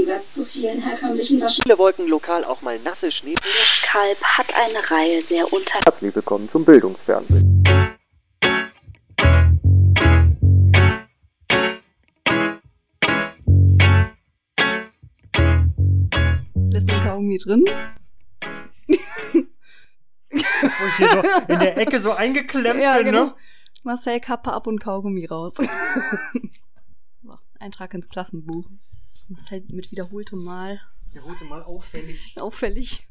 Gegensatz zu vielen herkömmlichen Waschen. Viele Wolken, lokal auch mal nasse Schnee. Kalb hat eine Reihe der unter Herzlich willkommen zum Bildungsfernsehen. Lässt den Kaugummi drin. Wo ich hier so in der Ecke so eingeklemmt Ja, bin, genau. ne? Marcel Kappe ab und Kaugummi raus. so, Eintrag ins Klassenbuch. Marcel mit wiederholtem Mal. Der holte mal auffällig. Auffällig.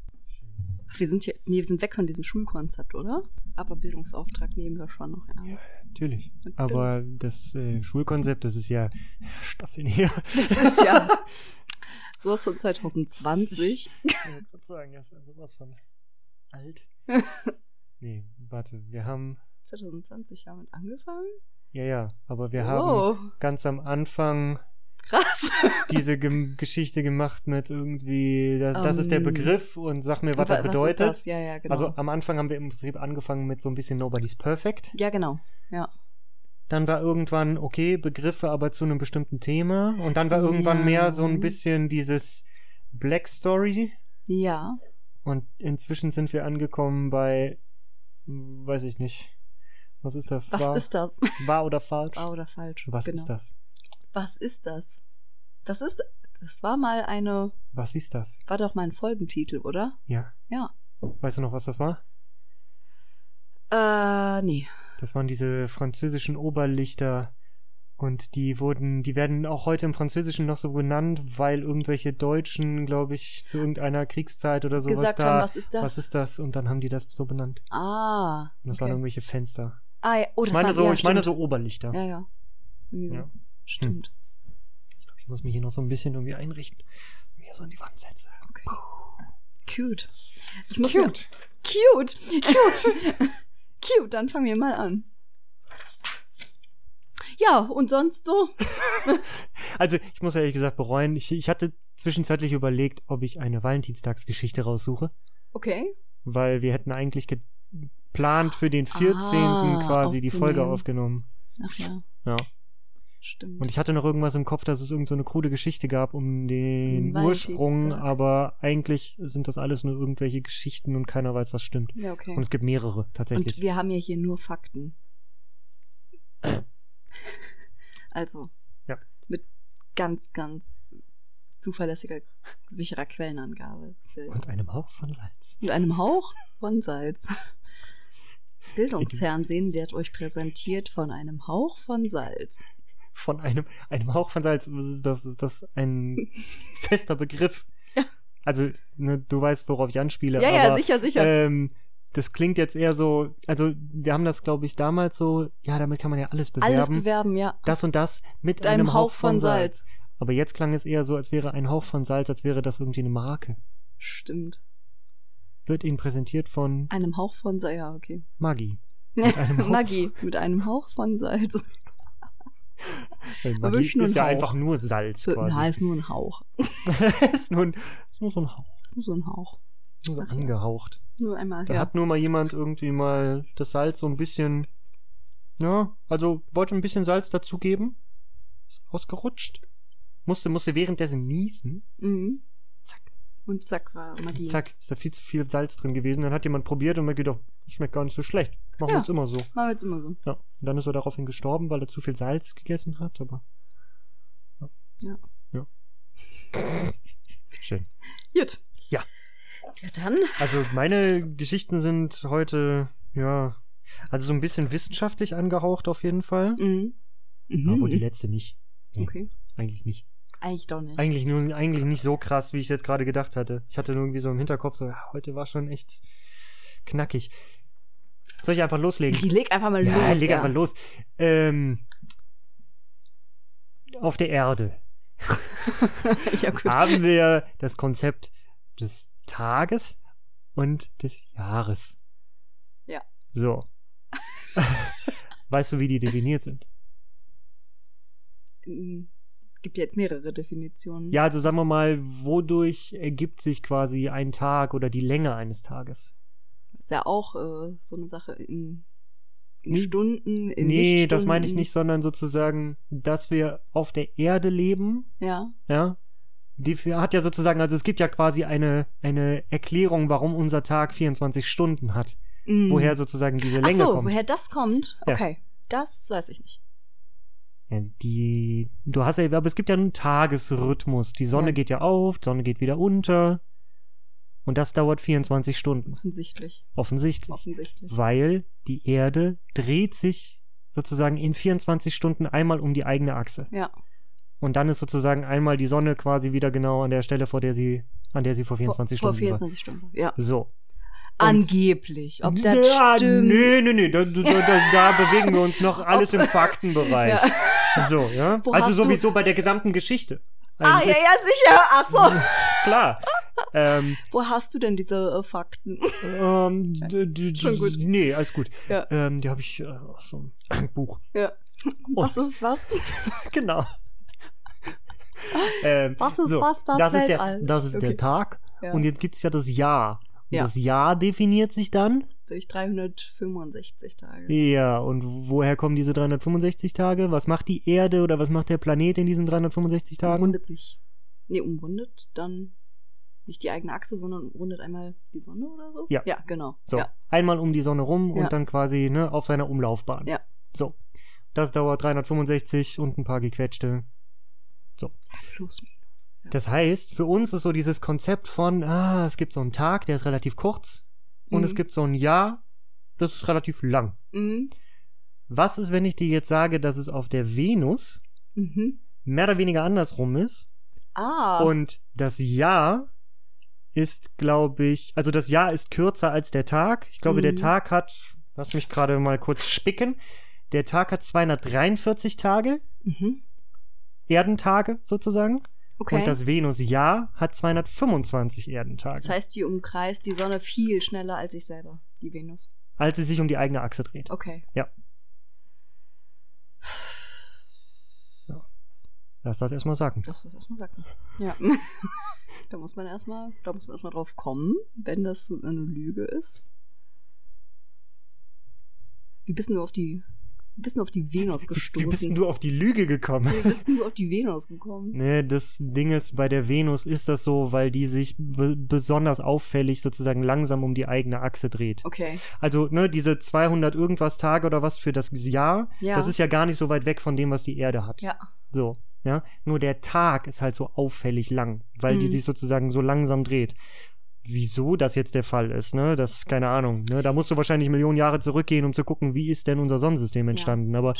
Ach, wir sind hier, nee, wir sind weg von diesem Schulkonzept, oder? Aber Bildungsauftrag nehmen wir schon noch ernst. Natürlich. Aber das äh, Schulkonzept, das ist ja Staffeln her. Das ist ja so ist so 2020. Ich wollte gerade sagen, das ist ja sowas von alt. Nee, warte, wir haben. 2020 damit angefangen? Ja, ja, aber wir Oh. haben ganz am Anfang Krass. diese Gem Geschichte gemacht mit irgendwie, das, das ist der Begriff und sag mir, was Wa- das bedeutet. ist das? Ja, ja, genau. Also am Anfang haben wir im Prinzip angefangen mit so ein bisschen Nobody's Perfect. ja, genau. Ja. Dann war irgendwann, okay, Begriffe aber zu einem bestimmten Thema. Und dann war Ja. irgendwann mehr so ein bisschen dieses Black Story. Ja. Und inzwischen sind wir angekommen bei, weiß ich nicht. Was ist das? Was wahr, ist das? wahr oder falsch? Wahr oder falsch? Was genau. ist das? Was ist das? Das ist, das war mal eine, Was ist das? war doch mal ein Folgentitel, oder? Ja. Ja. Weißt du noch, was das war? Äh, nee. Das waren diese französischen Oberlichter. Und die wurden, die werden auch heute im Französischen noch so genannt, weil irgendwelche Deutschen, glaube ich, zu irgendeiner Kriegszeit oder sowas Gesagt da. haben, was ist das? Was ist das? Und dann haben die das so benannt. Ah. Und das okay. waren irgendwelche Fenster. Ah, ja. oh, das ich meine waren, so, ja, ich meine stimmt. so Oberlichter. Ja, ja. Ja. Stimmt. Ich muss mich hier noch so ein bisschen irgendwie einrichten. Mir so in die Wand setze. Okay. Cute. Ich muss Cute. Mir, cute. Cute. cute, dann fangen wir mal an. Ja, und sonst so? Also, ich muss ehrlich gesagt bereuen, ich, ich hatte zwischenzeitlich überlegt, ob ich eine Valentinstagsgeschichte raussuche, Okay. weil wir hätten eigentlich geplant für den 14. Ah, quasi die Folge aufgenommen. Ach ja, Ja. Stimmt. Und ich hatte noch irgendwas im Kopf, dass es irgendeine so eine krude Geschichte gab um den Ursprung, aber eigentlich sind das alles nur irgendwelche Geschichten und keiner weiß, was stimmt. ja, okay. Und es gibt mehrere, tatsächlich. Und wir haben ja hier nur Fakten. also. Ja. Mit ganz, ganz zuverlässiger, sicherer Quellenangabe. Und einem Hauch von Salz. mit einem Hauch von Salz. Bildungsfernsehen wird euch präsentiert von einem Hauch von Salz. Von einem, einem Hauch von Salz. Was ist das? Ist das ein fester Begriff? Ja. Also, ne, du weißt, worauf ich anspiele. Ja, ja, aber, sicher, sicher. Ähm, das klingt jetzt eher so, also wir haben das, glaube ich, damals so, ja, damit kann man ja alles bewerben. Alles bewerben, ja. Das und das mit, Mit einem Hauch von Salz. Aber jetzt klang es eher so, als wäre ein Hauch von Salz, als wäre das irgendwie eine Marke. Stimmt. Wird Ihnen präsentiert von Einem Hauch von Salz, ja, okay. Maggi. Hauch- Magie, mit einem Hauch von Salz. Nur ist ja Hauch. einfach nur Salz So, quasi. na, ist nur ein Hauch. ist, nur ein, ist nur so ein Hauch. Ist nur so ein Hauch. Nur so Ach angehaucht. Nur einmal, Da ja. hat nur mal jemand irgendwie mal das Salz so ein bisschen, ja, also wollte ein bisschen Salz dazugeben. Ist ausgerutscht. Musste, musste währenddessen niesen. Mhm. Zack. Und zack war Magie. Zack, ist da viel zu viel Salz drin gewesen. Dann hat jemand probiert und mir gedacht, das schmeckt gar nicht so schlecht. Machen wir Ja. uns immer so. Machen wir jetzt immer so. Ja. Und dann ist er daraufhin gestorben, weil er zu viel Salz gegessen hat, aber. Ja. Ja. Schön. Gut. Ja. Ja, dann. Also meine Geschichten sind heute, ja, also so ein bisschen wissenschaftlich angehaucht auf jeden Fall. Mhm. Mhm. Aber die letzte nicht. Nee, Okay. Eigentlich nicht. Eigentlich doch nicht. Eigentlich nur, eigentlich nicht so krass, wie ich es jetzt gerade gedacht hatte. Ich hatte nur irgendwie so im Hinterkopf so, ja, heute war schon echt knackig. Soll ich einfach loslegen? Ich leg einfach mal ja, los. leg ja. einfach los. Ähm, auf der Erde ja, haben wir das Konzept des Tages und des Jahres. Ja. So. weißt du, wie die definiert sind? Mhm. Gibt ja jetzt mehrere Definitionen. Ja, also sagen wir mal, wodurch ergibt sich quasi ein Tag oder die Länge eines Tages? Ist ja auch äh, so eine Sache in, in Nee. Stunden, in nee, das meine ich nicht, sondern sozusagen, dass wir auf der Erde leben, Ja. ja, die hat ja sozusagen, also es gibt ja quasi eine, eine Erklärung, warum unser Tag 24 Stunden hat. Mm. Woher sozusagen diese Ach Länge so, kommt. woher das kommt? Ja. Okay, das weiß ich nicht. Ja, die, du hast ja, aber es gibt ja einen Tagesrhythmus. Die Sonne Ja. geht ja auf, die Sonne geht wieder unter. Und das dauert 24 Stunden. Offensichtlich. Offensichtlich. Offensichtlich. Weil die Erde dreht sich sozusagen in 24 Stunden einmal um die eigene Achse. Ja. Und dann ist sozusagen einmal die Sonne quasi wieder genau an der Stelle, vor der sie, an der sie vor 24 vor, Stunden Vor 24 Stunden, ja. war. So. Angeblich. Ob das ja, stimmt. Nee, nee, nee, da, da, da, da bewegen wir uns noch alles im Faktenbereich. So, ja. Wo also sowieso bei der gesamten Geschichte. Ah, ja, ja, sicher. Ach so. Klar. ähm, Wo hast du denn diese äh, Fakten? ähm, Schon gut. Nee, alles gut. Ja. Ähm, die habe ich äh, aus so einem Buch. ja. Was ist was? Genau. ähm, Was ist so, was, das ist der, Weltall? das ist Okay. der Tag. Ja. Und jetzt gibt es ja das Jahr. Und Ja. das Jahr definiert sich dann. Durch 365 Tage. Ja, und woher kommen diese 365 Tage? Was macht die Erde oder was macht der Planet in diesen 365 Tagen? Umrundet sich. Nee, umrundet dann nicht die eigene Achse, sondern umrundet einmal die Sonne oder so? Ja. Ja, genau. So, Ja. einmal um die Sonne rum Ja. und dann quasi ne, auf seiner Umlaufbahn. Ja. So, das dauert 365 und ein paar gequetschte. Plus minus. Das heißt, für uns ist so dieses Konzept von, ah, es gibt so einen Tag, der ist relativ kurz und Mhm. es gibt so ein Jahr, das ist relativ lang. Mhm. Was ist, wenn ich dir jetzt sage, dass es auf der Venus Mhm. mehr oder weniger andersrum ist Ah. und das Jahr ist, glaube ich, also das Jahr ist kürzer als der Tag. Ich glaube, der Mhm. Tag hat, lass mich gerade mal kurz spicken, der Tag hat 243 Tage, mhm. Erdentage sozusagen. Okay. Und das Venusjahr hat 225 Erdentage, das heißt, die umkreist die Sonne viel schneller als sich selber, die Venus. als sie sich um die eigene Achse dreht. Okay. Lass das erstmal sagen. Das ist erstmal sagen. Ja. da muss man erstmal, da muss man erstmal drauf kommen, wenn das eine Lüge ist. Wie bist du auf die, du auf die Venus gestoßen? Wie bist du auf die Lüge gekommen? Wie bist du auf die Venus gekommen? Nee, das Ding ist, bei der Venus ist das so, weil die sich be besonders auffällig sozusagen langsam um die eigene Achse dreht. Okay. Also, ne, diese 200 irgendwas Tage oder was für das Jahr, Ja. das ist ja gar nicht so weit weg von dem, was die Erde hat. Ja. So, ja. Nur der Tag ist halt so auffällig lang, weil die Mhm. sich sozusagen so langsam dreht. Wieso das jetzt der Fall ist, ne? Das ist keine Ahnung. Ne? Da musst du wahrscheinlich Millionen Jahre zurückgehen, um zu gucken, wie ist denn unser Sonnensystem entstanden. Aber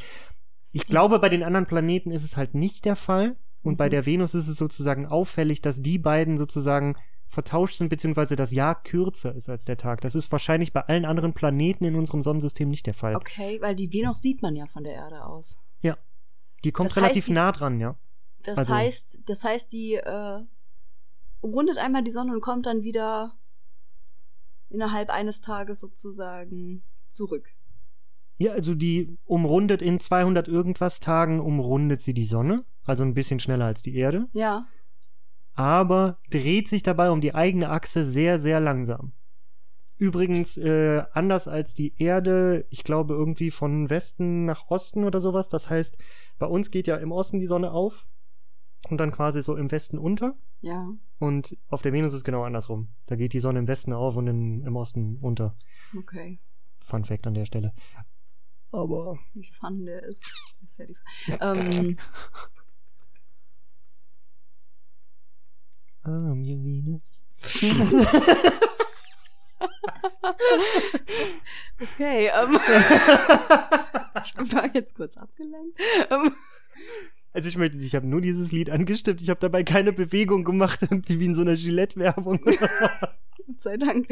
ich glaube, bei den anderen Planeten ist es halt nicht der Fall. Und bei Mhm. der Venus ist es sozusagen auffällig, dass die beiden sozusagen vertauscht sind, beziehungsweise das Jahr kürzer ist als der Tag. Das ist wahrscheinlich bei allen anderen Planeten in unserem Sonnensystem nicht der Fall. Okay, weil die Venus sieht man ja von der Erde aus. Ja. Die kommt Das heißt, relativ die- nah dran, ja. Das Also- heißt, das heißt, die äh, umrundet einmal die Sonne und kommt dann wieder innerhalb eines Tages sozusagen zurück. Ja, also die umrundet in 200 irgendwas Tagen, umrundet sie die Sonne, also ein bisschen schneller als die Erde, Ja. aber dreht sich dabei um die eigene Achse sehr, sehr langsam. Übrigens, äh, anders als die Erde, ich glaube irgendwie von Westen nach Osten oder sowas. Das heißt, bei uns geht ja im Osten die Sonne auf und dann quasi so im Westen unter. Ja. Und auf der Venus ist es genau andersrum. Da geht die Sonne im Westen auf und in, im Osten unter. Okay. Fun Fact an der Stelle. Aber Wie fun der ist. ist ja die ähm, Ah, mir Venus. okay. Ähm, ich war jetzt kurz abgelenkt. Ähm, Also ich möchte, ich habe nur dieses Lied angestimmt. Ich habe dabei keine Bewegung gemacht, irgendwie wie in so einer Gillette-Werbung oder sowas. Gott sei Dank.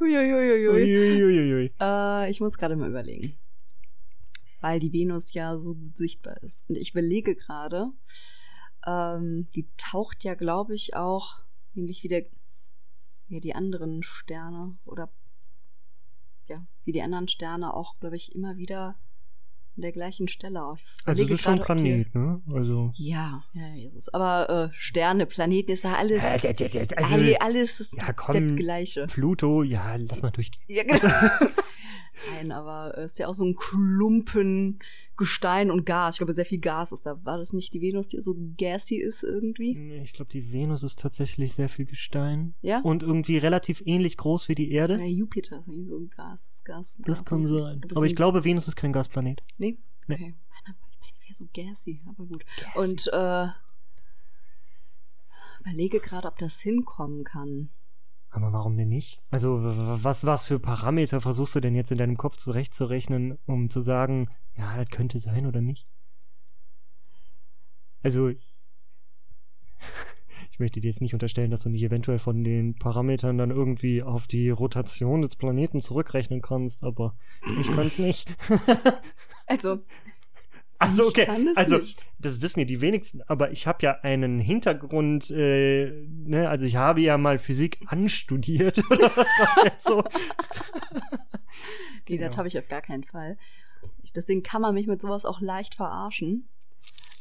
Uiuiuiui. Uiuiuiui. Äh, ich muss gerade mal überlegen. Weil die Venus ja so gut sichtbar ist. Und ich überlege gerade, ähm, die taucht ja, glaube ich, auch ähnlich wie der, ja, die anderen Sterne oder ja, wie die anderen Sterne auch, glaube ich, immer wieder an der gleichen Stelle auf. Also das ist schon ein die- Planet, ne? Also. Ja, ja, Jesus. Aber äh, Sterne, Planeten ist ja alles, Also, alle, alles ist ja, das komm. Gleiche. Pluto, ja, lass mal durchgehen. Ja, genau. Nein, aber es ist ja auch so ein Klumpen Gestein und Gas. Ich glaube, sehr viel Gas ist da. War das nicht die Venus, die so gassy ist irgendwie? Nee, Ich glaube, die Venus ist tatsächlich sehr viel Gestein. Ja? Und irgendwie relativ ähnlich groß wie die Erde. Ja, Jupiter ist irgendwie so ein Gas. Gas, Das Gas kann sein. das Aber ich glaube, Venus ist kein Gasplanet. Nee? Nee. Okay. Meine, ich meine, wäre so gassy, aber gut. Und äh, überlege gerade, ob das hinkommen kann. Aber warum denn nicht? Also, was, was für Parameter versuchst du denn jetzt in deinem Kopf zurechtzurechnen, um zu sagen, ja, das könnte sein oder nicht? Also, ich möchte dir jetzt nicht unterstellen, dass du nicht eventuell von den Parametern dann irgendwie auf die Rotation des Planeten zurückrechnen kannst, aber ich kann es nicht. Also, Also okay, also nicht. das wissen ja die wenigsten, aber ich habe ja einen Hintergrund, äh, ne, also ich habe ja mal Physik anstudiert oder was war jetzt so? nee, das Genau. habe ich auf gar keinen Fall. Ich, deswegen kann man mich mit sowas auch leicht verarschen.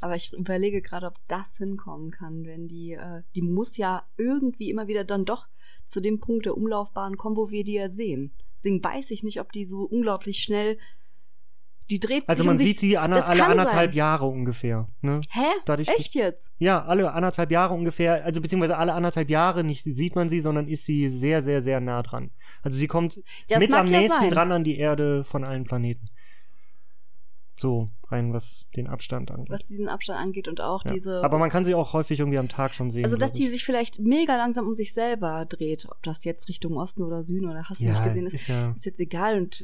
Aber ich überlege gerade, ob das hinkommen kann, wenn die, äh, die muss ja irgendwie immer wieder dann doch zu dem Punkt der Umlaufbahn kommen, wo wir die ja sehen. Deswegen weiß ich nicht, ob die so unglaublich schnell, die dreht Also sich man um sich- sieht sie anna, das alle anderthalb sein. Jahre ungefähr, ne? Hä? Dadurch- Echt jetzt? Ja, alle anderthalb Jahre ungefähr, also beziehungsweise alle anderthalb Jahre nicht sieht man sie, sondern ist sie sehr, sehr, sehr nah dran. Also sie kommt Das mit am ja nächsten sein. dran an die Erde von allen Planeten. So, rein was den Abstand angeht. Was diesen Abstand angeht und auch Ja. diese. Aber man kann sie auch häufig irgendwie am Tag schon sehen. also, dass die ich. sich vielleicht mega langsam um sich selber dreht. Ob das jetzt Richtung Osten oder Süden oder hast du ja, nicht gesehen ist, ist ja ist jetzt egal und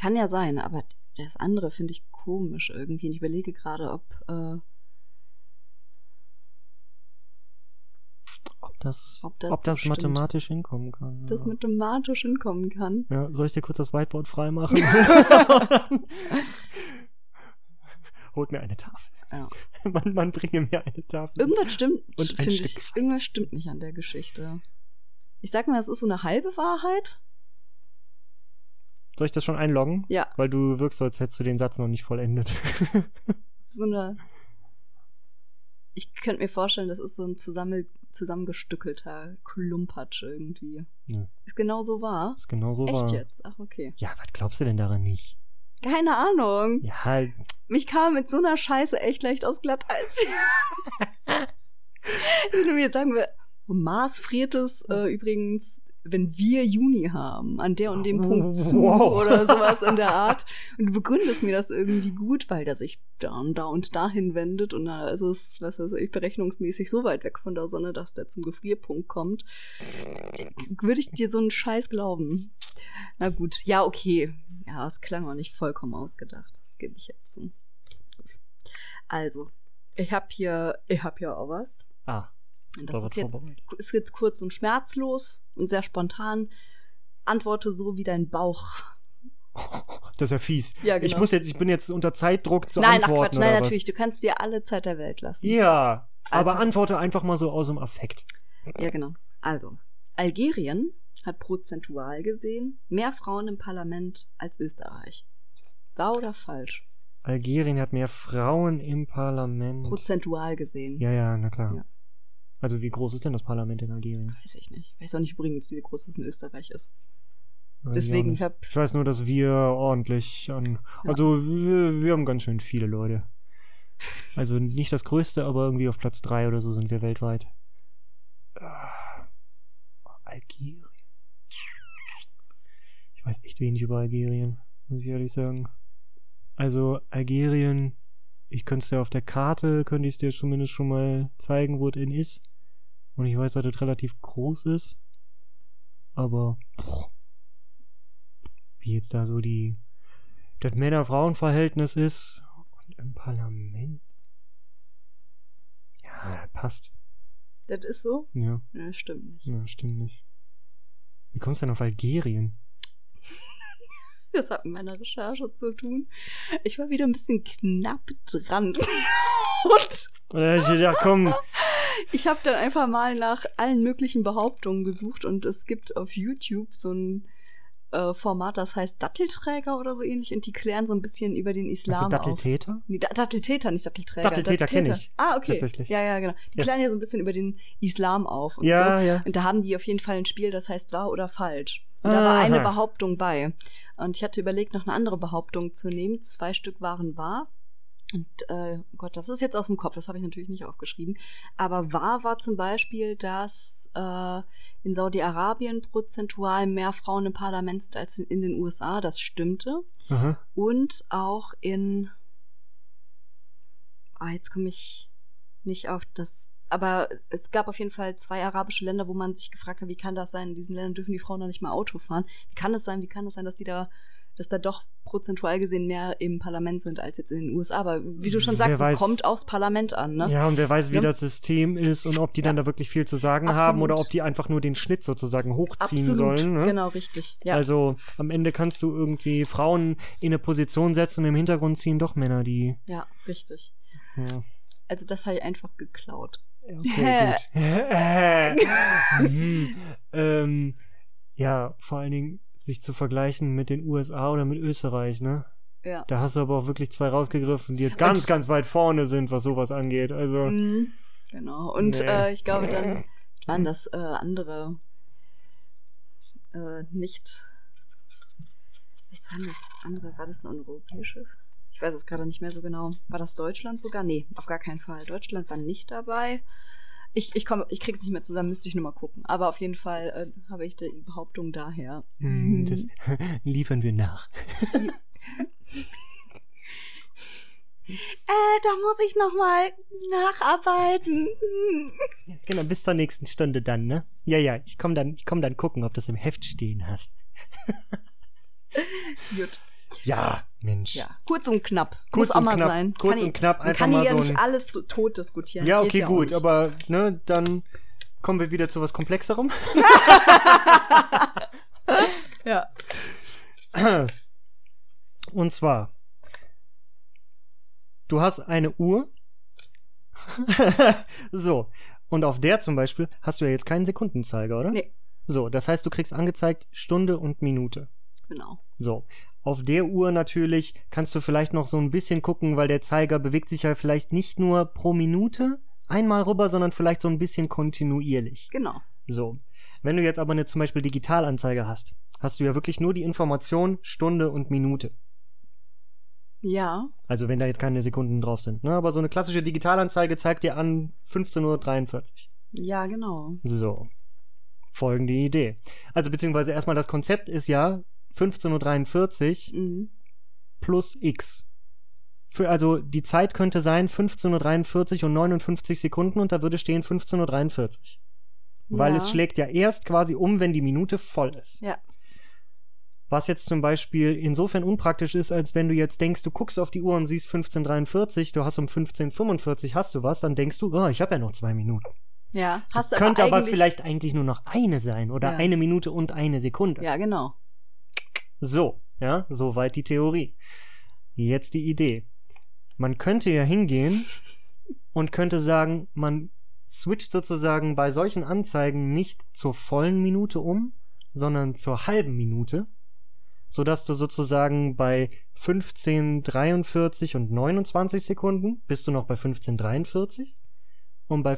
kann ja sein, aber das andere finde ich komisch irgendwie. Und ich überlege gerade, ob. Äh, ob das, Ob ob das das, so stimmt. mathematisch hinkommen kann. das ja. mathematisch hinkommen kann. ja, soll ich dir kurz das Whiteboard freimachen? Holt mir eine Tafel. Ja. Man, man bringe mir eine Tafel. Irgendwas stimmt, Und ein Stück ich. Irgendwas stimmt nicht an der Geschichte. Ich sag mal, es ist so eine halbe Wahrheit. Soll ich das schon einloggen? Ja. Weil du wirkst so, als hättest du den Satz noch nicht vollendet. so eine. Ich könnte mir vorstellen, das ist so ein zusammen, zusammengestückelter Klumpatsch irgendwie. Nö. Ist genau so wahr? ist genau so Echt wahr. jetzt? Ach, okay. Ja, was glaubst du denn daran nicht? Keine Ahnung. Ja, Mich kann man mit so einer Scheiße echt leicht aus Glatteis. Wenn du mir jetzt sagen wir, Mars friert es äh, übrigens, wenn wir Juni haben, an der und dem Punkt zu Wow. oder sowas in der Art. Und du begründest mir das irgendwie gut, weil der sich da und da und dahin wendet und da ist es, was weiß ich, berechnungsmäßig so weit weg von der Sonne, dass der zum Gefrierpunkt kommt. Würde ich dir so einen Scheiß glauben? Na gut, ja, okay. Ja, es klang auch nicht vollkommen ausgedacht. Das gebe ich jetzt zu. Also, ich habe hier, ich habe hier auch was. ah, das ist jetzt, ist jetzt kurz und schmerzlos und sehr spontan. Antworte so wie dein Bauch. das ist ja fies. Ja, genau. Ich muss jetzt, ich bin jetzt unter Zeitdruck zu nein, ach antworten. Quatsch, nein, oder was? natürlich. Du kannst dir alle Zeit der Welt lassen. Ja, aber antworte einfach mal so aus dem Affekt. Ja, genau. Also, Algerien hat prozentual gesehen mehr Frauen im Parlament als Österreich. Wahr oder falsch? Algerien hat mehr Frauen im Parlament. Prozentual gesehen. ja, ja, na klar. Ja. Also wie groß ist denn das Parlament in Algerien? Weiß ich nicht. Weiß auch nicht übrigens, wie groß es in Österreich ist. Weiß Deswegen, ich hab- Ich weiß nur, dass wir ordentlich an. Ja. Also wir, wir haben ganz schön viele Leute. Also nicht das größte, aber irgendwie auf Platz drei oder so sind wir weltweit. Ah, Algerien. Ich weiß echt wenig über Algerien, muss ich ehrlich sagen. Also Algerien, ich könnte es dir auf der Karte, könnte ich es dir zumindest schon mal zeigen, wo es in ist. Und ich weiß, dass es relativ groß ist. Aber boah, wie jetzt da so die das Männer-Frauen-Verhältnis ist und im Parlament. Ja, das passt. Das ist so? Ja, Ja, stimmt nicht. ja, stimmt nicht. Wie kommst du denn auf Algerien? Das hat mit meiner Recherche zu tun. Ich war wieder ein bisschen knapp dran. Und Oder ich gedacht, komm, ich habe dann einfach mal nach allen möglichen Behauptungen gesucht und es gibt auf YouTube so ein äh, Format, das heißt Dattelträger oder so ähnlich und die klären so ein bisschen über den Islam also auf. Datteltäter? Nee, Da- Datteltäter, nicht Dattelträger. Datteltäter kenn ich. Ah, okay. Tatsächlich. Ja, ja, genau. Die Ja. klären ja so ein bisschen über den Islam auf und so. Ja, ja. Und da haben die auf jeden Fall ein Spiel, das heißt wahr oder falsch. Und da war eine. Behauptung bei. Und ich hatte überlegt, noch eine andere Behauptung zu nehmen. Zwei Stück waren wahr. Und äh, Gott, das ist jetzt aus dem Kopf, das habe ich natürlich nicht aufgeschrieben. Aber wahr war zum Beispiel, dass äh, in Saudi-Arabien prozentual mehr Frauen im Parlament sind als in, in den USA. Das stimmte. Aha. Und auch in. Ah, jetzt komme ich nicht auf das. Aber es gab auf jeden Fall zwei arabische Länder, wo man sich gefragt hat, wie kann das sein? In diesen Ländern dürfen die Frauen noch nicht mal Auto fahren. Wie kann das sein? Wie kann das sein, dass die da, dass da doch prozentual gesehen mehr im Parlament sind als jetzt in den USA? Aber wie du schon Wer sagst, weiß. es kommt aufs Parlament an, ne? Ja, und wer weiß, wie Ja. das System ist und ob die dann da wirklich viel zu sagen Absolut. haben oder ob die einfach nur den Schnitt sozusagen hochziehen Absolut. sollen. Ne? Genau, richtig. Ja. Also am Ende kannst du irgendwie Frauen in eine Position setzen und im Hintergrund ziehen doch Männer, die. ja, richtig. Ja. Also das habe ich einfach geklaut. Okay, gut. mhm. ähm, ja, vor allen Dingen sich zu vergleichen mit den USA oder mit Österreich, ne? Ja. Da hast du aber auch wirklich zwei rausgegriffen, die jetzt ganz, Und- ganz weit vorne sind, was sowas angeht. Also, Mhm. Genau. Und Nee. äh, ich glaube, dann waren das äh, andere äh, nicht. Ich sagen das andere, war das ein europäisches? Ich weiß es gerade nicht mehr so genau. War das Deutschland sogar? Nee, auf gar keinen Fall. Deutschland war nicht dabei. Ich, ich, komm, ich krieg's nicht mehr zusammen, müsste ich nur mal gucken. Aber auf jeden Fall äh, habe ich die Behauptung daher. hm, das liefern wir nach. Äh, da muss ich noch mal nacharbeiten. Genau, bis zur nächsten Stunde dann, ne? Ja, ja, ich komm dann, ich komm dann gucken, ob du es im Heft stehen hast. Gut. Ja, Mensch. Ja, kurz und knapp. Kurz Muss auch mal knapp, sein. kurz kann und ich- knapp einfach kann mal hier ja so nicht alles to- tot diskutieren. Ja, okay, auch gut, aber ne, dann kommen wir wieder zu was Komplexerem. Ja. Und zwar, du hast eine Uhr. so. Und auf der zum Beispiel hast du ja jetzt keinen Sekundenzeiger, oder? Nee. So, das heißt, du kriegst angezeigt Stunde und Minute. Genau. So. Auf der Uhr natürlich kannst du vielleicht noch so ein bisschen gucken, weil der Zeiger bewegt sich ja vielleicht nicht nur pro Minute einmal rüber, sondern vielleicht so ein bisschen kontinuierlich. Genau. So. Wenn du jetzt aber eine zum Beispiel Digitalanzeige hast, hast du ja wirklich nur die Information Stunde und Minute. Ja. Also wenn da jetzt keine Sekunden drauf sind. Ne? Aber so eine klassische Digitalanzeige zeigt dir an 15.43 Uhr. Ja, genau. So. Folgende Idee. Also beziehungsweise erstmal das Konzept ist ja 15.43 Uhr Mhm. plus x. Für, also die Zeit könnte sein 15.43 Uhr und 59 Sekunden und da würde stehen 15.43 Uhr. Weil ja. es schlägt ja erst quasi um, wenn die Minute voll ist. Ja. Was jetzt zum Beispiel insofern unpraktisch ist, als wenn du jetzt denkst, du guckst auf die Uhr und siehst 15.43, du hast um 15.45 hast du was, dann denkst du, oh, ich habe ja noch zwei Minuten. Ja. Hast du Könnte aber, eigentlich- vielleicht eigentlich nur noch eine sein oder Ja. eine Minute und eine Sekunde. Ja, genau. So, ja, soweit die Theorie. Jetzt die Idee. Man könnte ja hingehen und könnte sagen, man switcht sozusagen bei solchen Anzeigen nicht zur vollen Minute um, sondern zur halben Minute, sodass du sozusagen bei 15:43 und 29 Sekunden bist du noch bei 15:43 und bei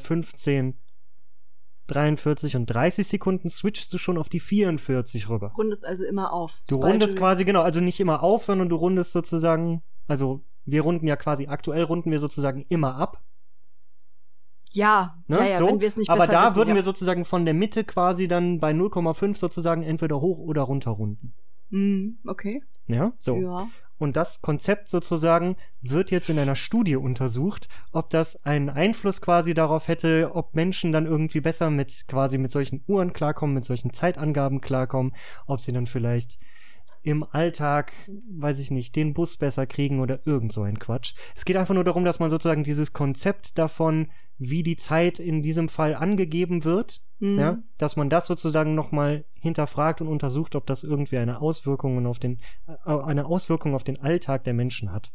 15:43 und 30 Sekunden switchst du schon auf die 44 rüber. Rundest also immer auf. Du rundest quasi, genau, also nicht immer auf, sondern du rundest sozusagen, also wir runden ja quasi, aktuell runden wir sozusagen immer ab. Ja, Ne? ja, ja, so. wenn wir es nicht Aber da wissen, würden ja. wir sozusagen von der Mitte quasi dann bei 0,5 sozusagen entweder hoch oder runter runden. Mhm, okay. Ja, so. Ja. Und das Konzept sozusagen wird jetzt in einer Studie untersucht, ob das einen Einfluss quasi darauf hätte, ob Menschen dann irgendwie besser mit quasi mit solchen Uhren klarkommen, mit solchen Zeitangaben klarkommen, ob sie dann vielleicht im Alltag, weiß ich nicht, den Bus besser kriegen oder irgend so ein Quatsch. Es geht einfach nur darum, dass man sozusagen dieses Konzept davon, wie die Zeit in diesem Fall angegeben wird, Mhm. ja, dass man das sozusagen nochmal hinterfragt und untersucht, ob das irgendwie eine Auswirkung auf den, äh, eine Auswirkung auf den Alltag der Menschen hat.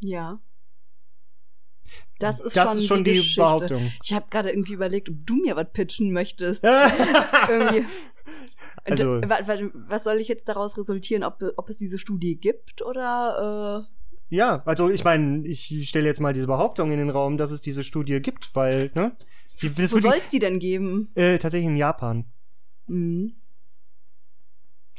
Ja. Das ist das schon, ist schon die, die, Geschichte. Behauptung. Ich habe gerade irgendwie überlegt, ob du mir was pitchen möchtest. irgendwie. Also- was soll ich jetzt daraus resultieren, ob, ob es diese Studie gibt oder äh, ja, also ich meine, ich stelle jetzt mal diese Behauptung in den Raum, dass es diese Studie gibt, weil, ne? Die, das wo soll es die denn geben? äh, tatsächlich in Japan. Mhm.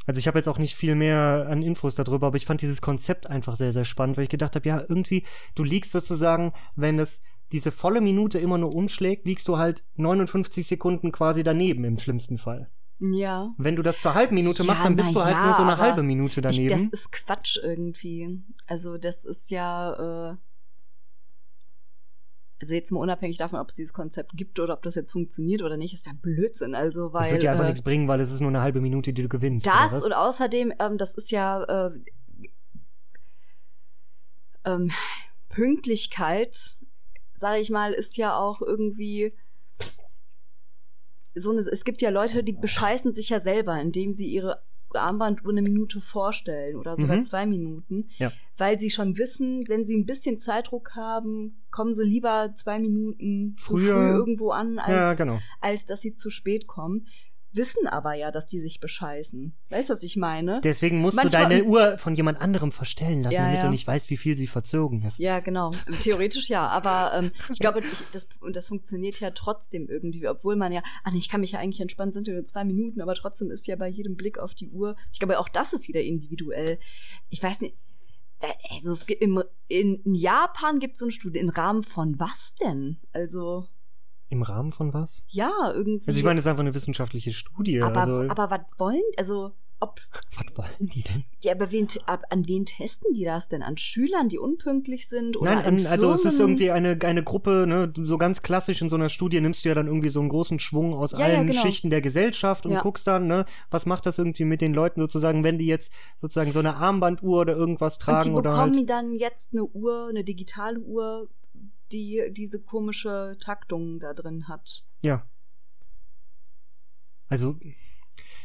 Also ich habe jetzt auch nicht viel mehr an Infos darüber, aber ich fand dieses Konzept einfach sehr, sehr spannend, weil ich gedacht habe, ja, irgendwie, du liegst sozusagen, wenn es diese volle Minute immer nur umschlägt, liegst du halt 59 Sekunden quasi daneben im schlimmsten Fall. Ja. Wenn du das zur halben Minute Ja, machst, dann bist du halt ja, nur so eine halbe Minute Ich, daneben. das ist Quatsch irgendwie. Also das ist ja, äh, also jetzt mal unabhängig davon, ob es dieses Konzept gibt oder ob das jetzt funktioniert oder nicht, ist ja Blödsinn. Also weil das wird dir einfach äh, nichts bringen, weil es ist nur eine halbe Minute, die du gewinnst. das und außerdem, ähm, das ist ja äh, ähm, Pünktlichkeit, sage ich mal, ist ja auch irgendwie so eine, es gibt ja Leute, die bescheißen sich ja selber, indem sie ihre Armbanduhr eine Minute vorstellen oder sogar Mhm. zwei Minuten, Ja. weil sie schon wissen, wenn sie ein bisschen Zeitdruck haben, kommen sie lieber zwei Minuten zu früh irgendwo an, als, ja, genau. als dass sie zu spät kommen. Wissen aber ja, dass die sich bescheißen. Weißt du, was ich meine? Deswegen musst Manchmal- du deine Uhr von jemand anderem verstellen lassen, Ja, damit ja. du nicht weißt, wie viel sie verzogen ist. Ja, genau. Theoretisch ja, aber ähm, ich glaube, ich, das, und das funktioniert ja trotzdem irgendwie, obwohl man ja, ah nee, ich kann mich ja eigentlich entspannen, sind ja nur zwei Minuten, aber trotzdem ist ja bei jedem Blick auf die Uhr, ich glaube, auch das ist wieder individuell. Ich weiß nicht, also es gibt im, in, in Japan gibt es so eine Studie, im Rahmen von was denn? Also, Im Rahmen von was? ja, irgendwie. Also ich meine, das ist einfach eine wissenschaftliche Studie. aber, also, aber was wollen, also, ob, was wollen die denn? ja, aber wen, ab, an wen testen die das denn? An Schülern, die unpünktlich sind? Oder Nein, an also es ist irgendwie eine, eine Gruppe, ne, so ganz klassisch in so einer Studie nimmst du ja dann irgendwie so einen großen Schwung aus Ja, ja, allen genau. Schichten der Gesellschaft und Ja. guckst dann, ne, was macht das irgendwie mit den Leuten sozusagen, wenn die jetzt sozusagen so eine Armbanduhr oder irgendwas Und die tragen oder bekommen halt. dann jetzt eine Uhr, eine digitale Uhr, die diese komische Taktung da drin hat. Ja. Also,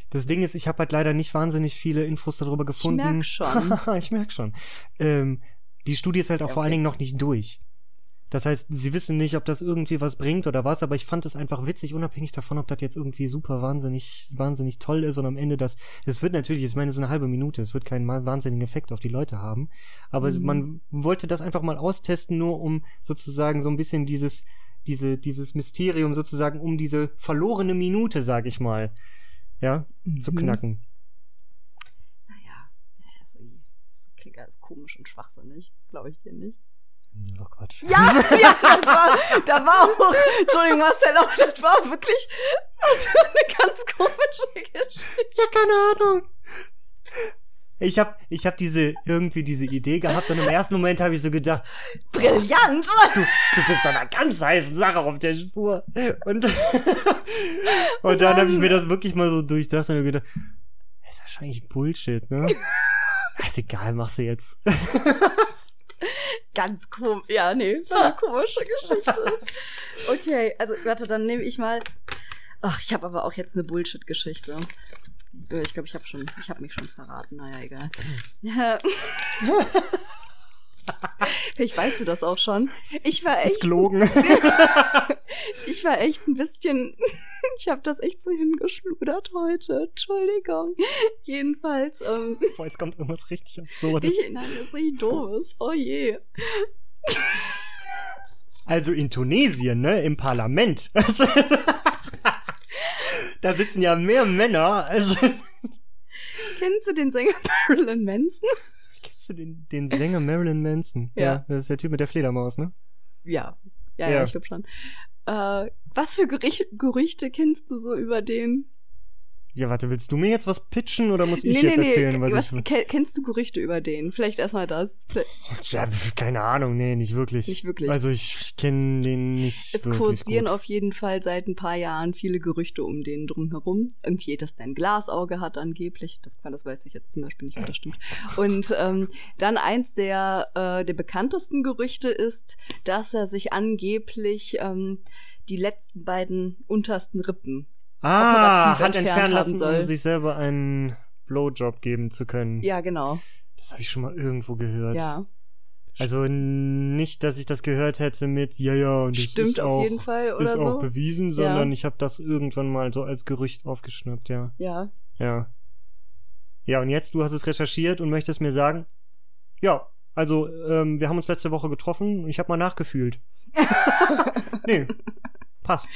das Ding ist, ich habe halt leider nicht wahnsinnig viele Infos darüber gefunden. merk schon. ich merk schon. Ähm, die Studie ist halt auch Ja, vor allen okay. Dingen noch nicht durch. Das heißt, sie wissen nicht, ob das irgendwie was bringt oder was, aber ich fand es einfach witzig, unabhängig davon, ob das jetzt irgendwie super wahnsinnig, wahnsinnig toll ist und am Ende das, es wird natürlich, ich meine, es ist eine halbe Minute, es wird keinen wahnsinnigen Effekt auf die Leute haben, aber Mhm. man wollte das einfach mal austesten, nur um sozusagen so ein bisschen dieses, diese, dieses Mysterium sozusagen um diese verlorene Minute, sag ich mal, ja, zu Mhm. knacken. Naja, ja, ist irgendwie- das klingt alles komisch und schwachsinnig. Glaube ich dir nicht. Oh Quatsch. Ja, ja, das war, da war auch, Entschuldigung, Marcel, aber das war wirklich also eine ganz komische Geschichte. keine Ahnung. Ich hab, ich hab diese, irgendwie diese Idee gehabt und im ersten Moment habe ich so gedacht, Brillant! du, du bist an einer ganz heißen Sache auf der Spur. Und, und dann habe ich mir das wirklich mal so durchdacht und gedacht, das ist wahrscheinlich Bullshit, ne? Ist egal, machst du jetzt. Ganz komisch. Ja, nee, war eine komische Geschichte. Okay, also warte, dann nehme ich mal. Ach, ich habe aber auch jetzt eine Bullshit-Geschichte. Äh, Ich glaube, ich habe schon, ich habe mich schon verraten. Naja, egal. Ja. Vielleicht weißt du das auch schon. Ich war Ist echt, gelogen. ich war echt ein bisschen, ich habe das echt so hingeschludert heute. Entschuldigung. Jedenfalls, ähm, Boah, jetzt kommt irgendwas richtig Absurdes. ich, nein, das ist richtig doofes. Oh je. Also in Tunesien, ne, im Parlament. Da sitzen ja mehr Männer. Also Kennst du den Sänger Marilyn Manson? kennst du den, den Sänger Marilyn Manson? Ja. Das ist der Typ mit der Fledermaus, ne? Ja. Ja, Ja. ja, ich glaube schon. Äh, was für Gerüchte kennst du so über den? Ja, warte, willst du mir jetzt was pitchen oder muss ich jetzt erzählen, was, was, ke- kennst du Gerüchte über den? Vielleicht erstmal das. Vielleicht- ich. Ja, keine Ahnung, nee, nicht wirklich. Nicht wirklich. Also ich kenne den nicht. Es kursieren gut. auf jeden Fall seit ein paar Jahren viele Gerüchte um den drumherum. Irgendwie, dass der ein Glasauge hat angeblich. Das, das weiß ich jetzt zum Beispiel nicht, ob das stimmt. Und ähm, dann eins der, äh, der bekanntesten Gerüchte ist, dass er sich angeblich ähm, die letzten beiden untersten Rippen Ah, hat entfernt entfernen lassen, soll. um sich selber einen Blowjob geben zu können. Ja, genau. Das habe ich schon mal irgendwo gehört. Ja, Also nicht, dass ich das gehört hätte mit, ja, ja, und das stimmt ist auf auch, jeden Fall ist so. auch bewiesen, sondern Ja. ich habe das irgendwann mal so als Gerücht aufgeschnappt, ja. ja. Ja. Ja, und jetzt, du hast es recherchiert und möchtest mir sagen, ja, also, ähm, wir haben uns letzte Woche getroffen, ich habe mal nachgefühlt. nee, passt.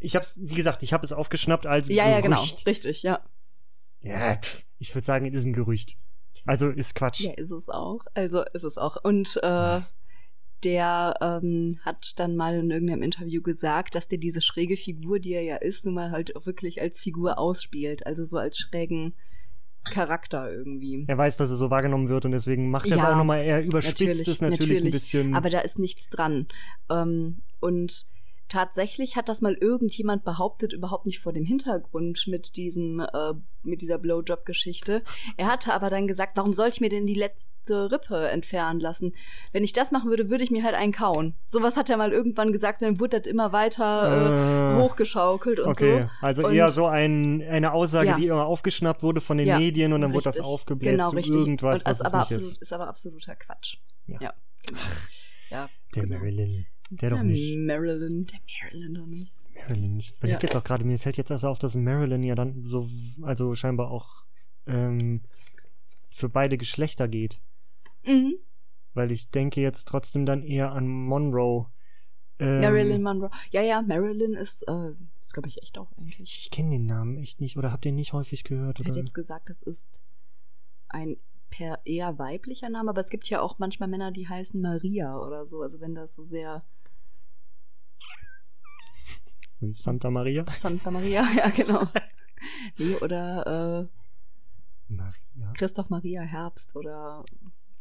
Ich hab's, wie gesagt, ich habe es aufgeschnappt als Ja, ja, genau. Gerücht. Richtig, ja. Ja, pff, ich würde sagen, es ist ein Gerücht. Also ist Quatsch. Ja, ist es auch. Also ist es auch. Und äh, der ähm, hat dann mal in irgendeinem Interview gesagt, dass der diese schräge Figur, die er ja ist, nun mal halt auch wirklich als Figur ausspielt. Also so als schrägen Charakter irgendwie. Er weiß, dass er so wahrgenommen wird und deswegen macht er es Ja, auch nochmal, er überspitzt es natürlich, ein bisschen. Aber da ist nichts dran. Ähm, und tatsächlich hat das mal irgendjemand behauptet, überhaupt nicht vor dem Hintergrund mit diesem, äh, mit dieser Blowjob-Geschichte. Er hatte aber dann gesagt, warum soll ich mir denn die letzte Rippe entfernen lassen? Wenn ich das machen würde, würde ich mir halt einen kauen. Sowas hat er mal irgendwann gesagt, dann wurde das immer weiter äh, Äh, hochgeschaukelt und okay, so. also Und- eher so ein, eine Aussage, Ja. die immer aufgeschnappt wurde von den Ja, Medien und dann wurde das Richtig. aufgebläht genau, zu richtig. irgendwas, und was ist aber absolut, ist. ist aber absoluter Quatsch. Ja. Ja, genau. ja Der genau. Marilyn. Der doch nicht. Marilyn, der Marilyn doch nicht. Marilyn. Ich überlege Ja. jetzt auch gerade, mir fällt jetzt erst auf, dass Marilyn ja dann so, also scheinbar auch ähm, für beide Geschlechter geht. Mhm. Weil ich denke jetzt trotzdem dann eher an Monroe. Ähm, Marilyn Monroe. Ja, ja, Marilyn ist, äh, glaube ich, echt auch eigentlich. Ich kenne den Namen echt nicht oder habt ihr ihn nicht häufig gehört? Ich hätte jetzt gesagt, das ist ein per eher weiblicher Name, aber es gibt ja auch manchmal Männer, die heißen Maria oder so. Also wenn das so sehr Santa Maria? Santa Maria, ja genau. nee, oder äh, Maria. Christoph Maria Herbst oder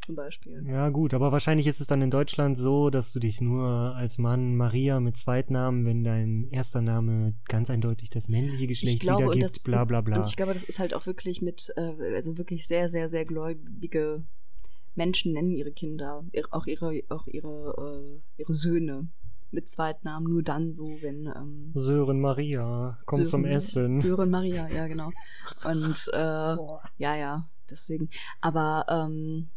zum Beispiel. Ja, gut, aber wahrscheinlich ist es dann in Deutschland so, dass du dich nur als Mann Maria mit Zweitnamen, wenn dein erster Name ganz eindeutig das männliche Geschlecht ich glaube, wiedergibt, das, bla bla bla. Und ich glaube, das ist halt auch wirklich mit, äh, also wirklich sehr, sehr, sehr gläubige Menschen nennen ihre Kinder, auch ihre, auch ihre, äh, ihre Söhne mit Zweitnamen nur dann so, wenn ähm, Sören Maria, komm zum Sören- Essen. Sören Maria, ja genau. Und äh, ja, ja, deswegen. Aber ähm,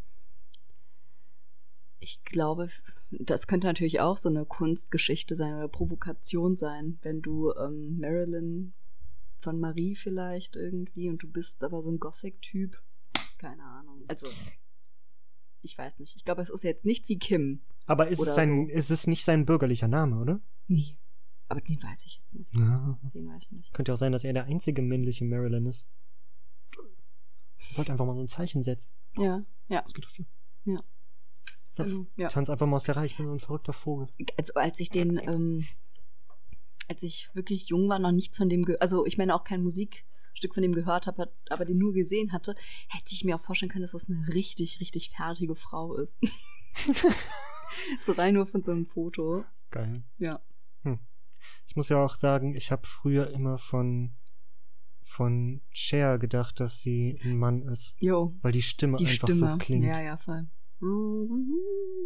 ich glaube, das könnte natürlich auch so eine Kunstgeschichte sein oder Provokation sein, wenn du ähm, Marilyn von Marie vielleicht irgendwie und du bist aber so ein Gothic-Typ. Keine Ahnung. Also, ich weiß nicht. Ich glaube, es ist jetzt nicht wie Kim. Aber ist es, sein, so. ist es nicht sein bürgerlicher Name, oder? Nee. Aber den weiß ich jetzt nicht. Ja. Den weiß ich nicht. Könnte auch sein, dass er der einzige männliche Marilyn ist. Ich wollte einfach mal so ein Zeichen setzen. Ja, ja, Das geht dafür. genau. Ja. Ich tanze einfach mal aus der Reihe, ich bin so ein verrückter Vogel. also als ich den, ähm, als ich wirklich jung war, noch nichts von dem, ge also ich meine auch kein Musikstück von dem gehört habe, aber den nur gesehen hatte, hätte ich mir auch vorstellen können, dass das eine richtig, richtig fertige Frau ist. so rein nur von so einem Foto. Geil. Ja. Ich muss ja auch sagen, ich habe früher immer von von Cher gedacht, dass sie ein Mann ist, Jo, weil die Stimme die einfach Stimme. so klingt. Ja, ja, voll.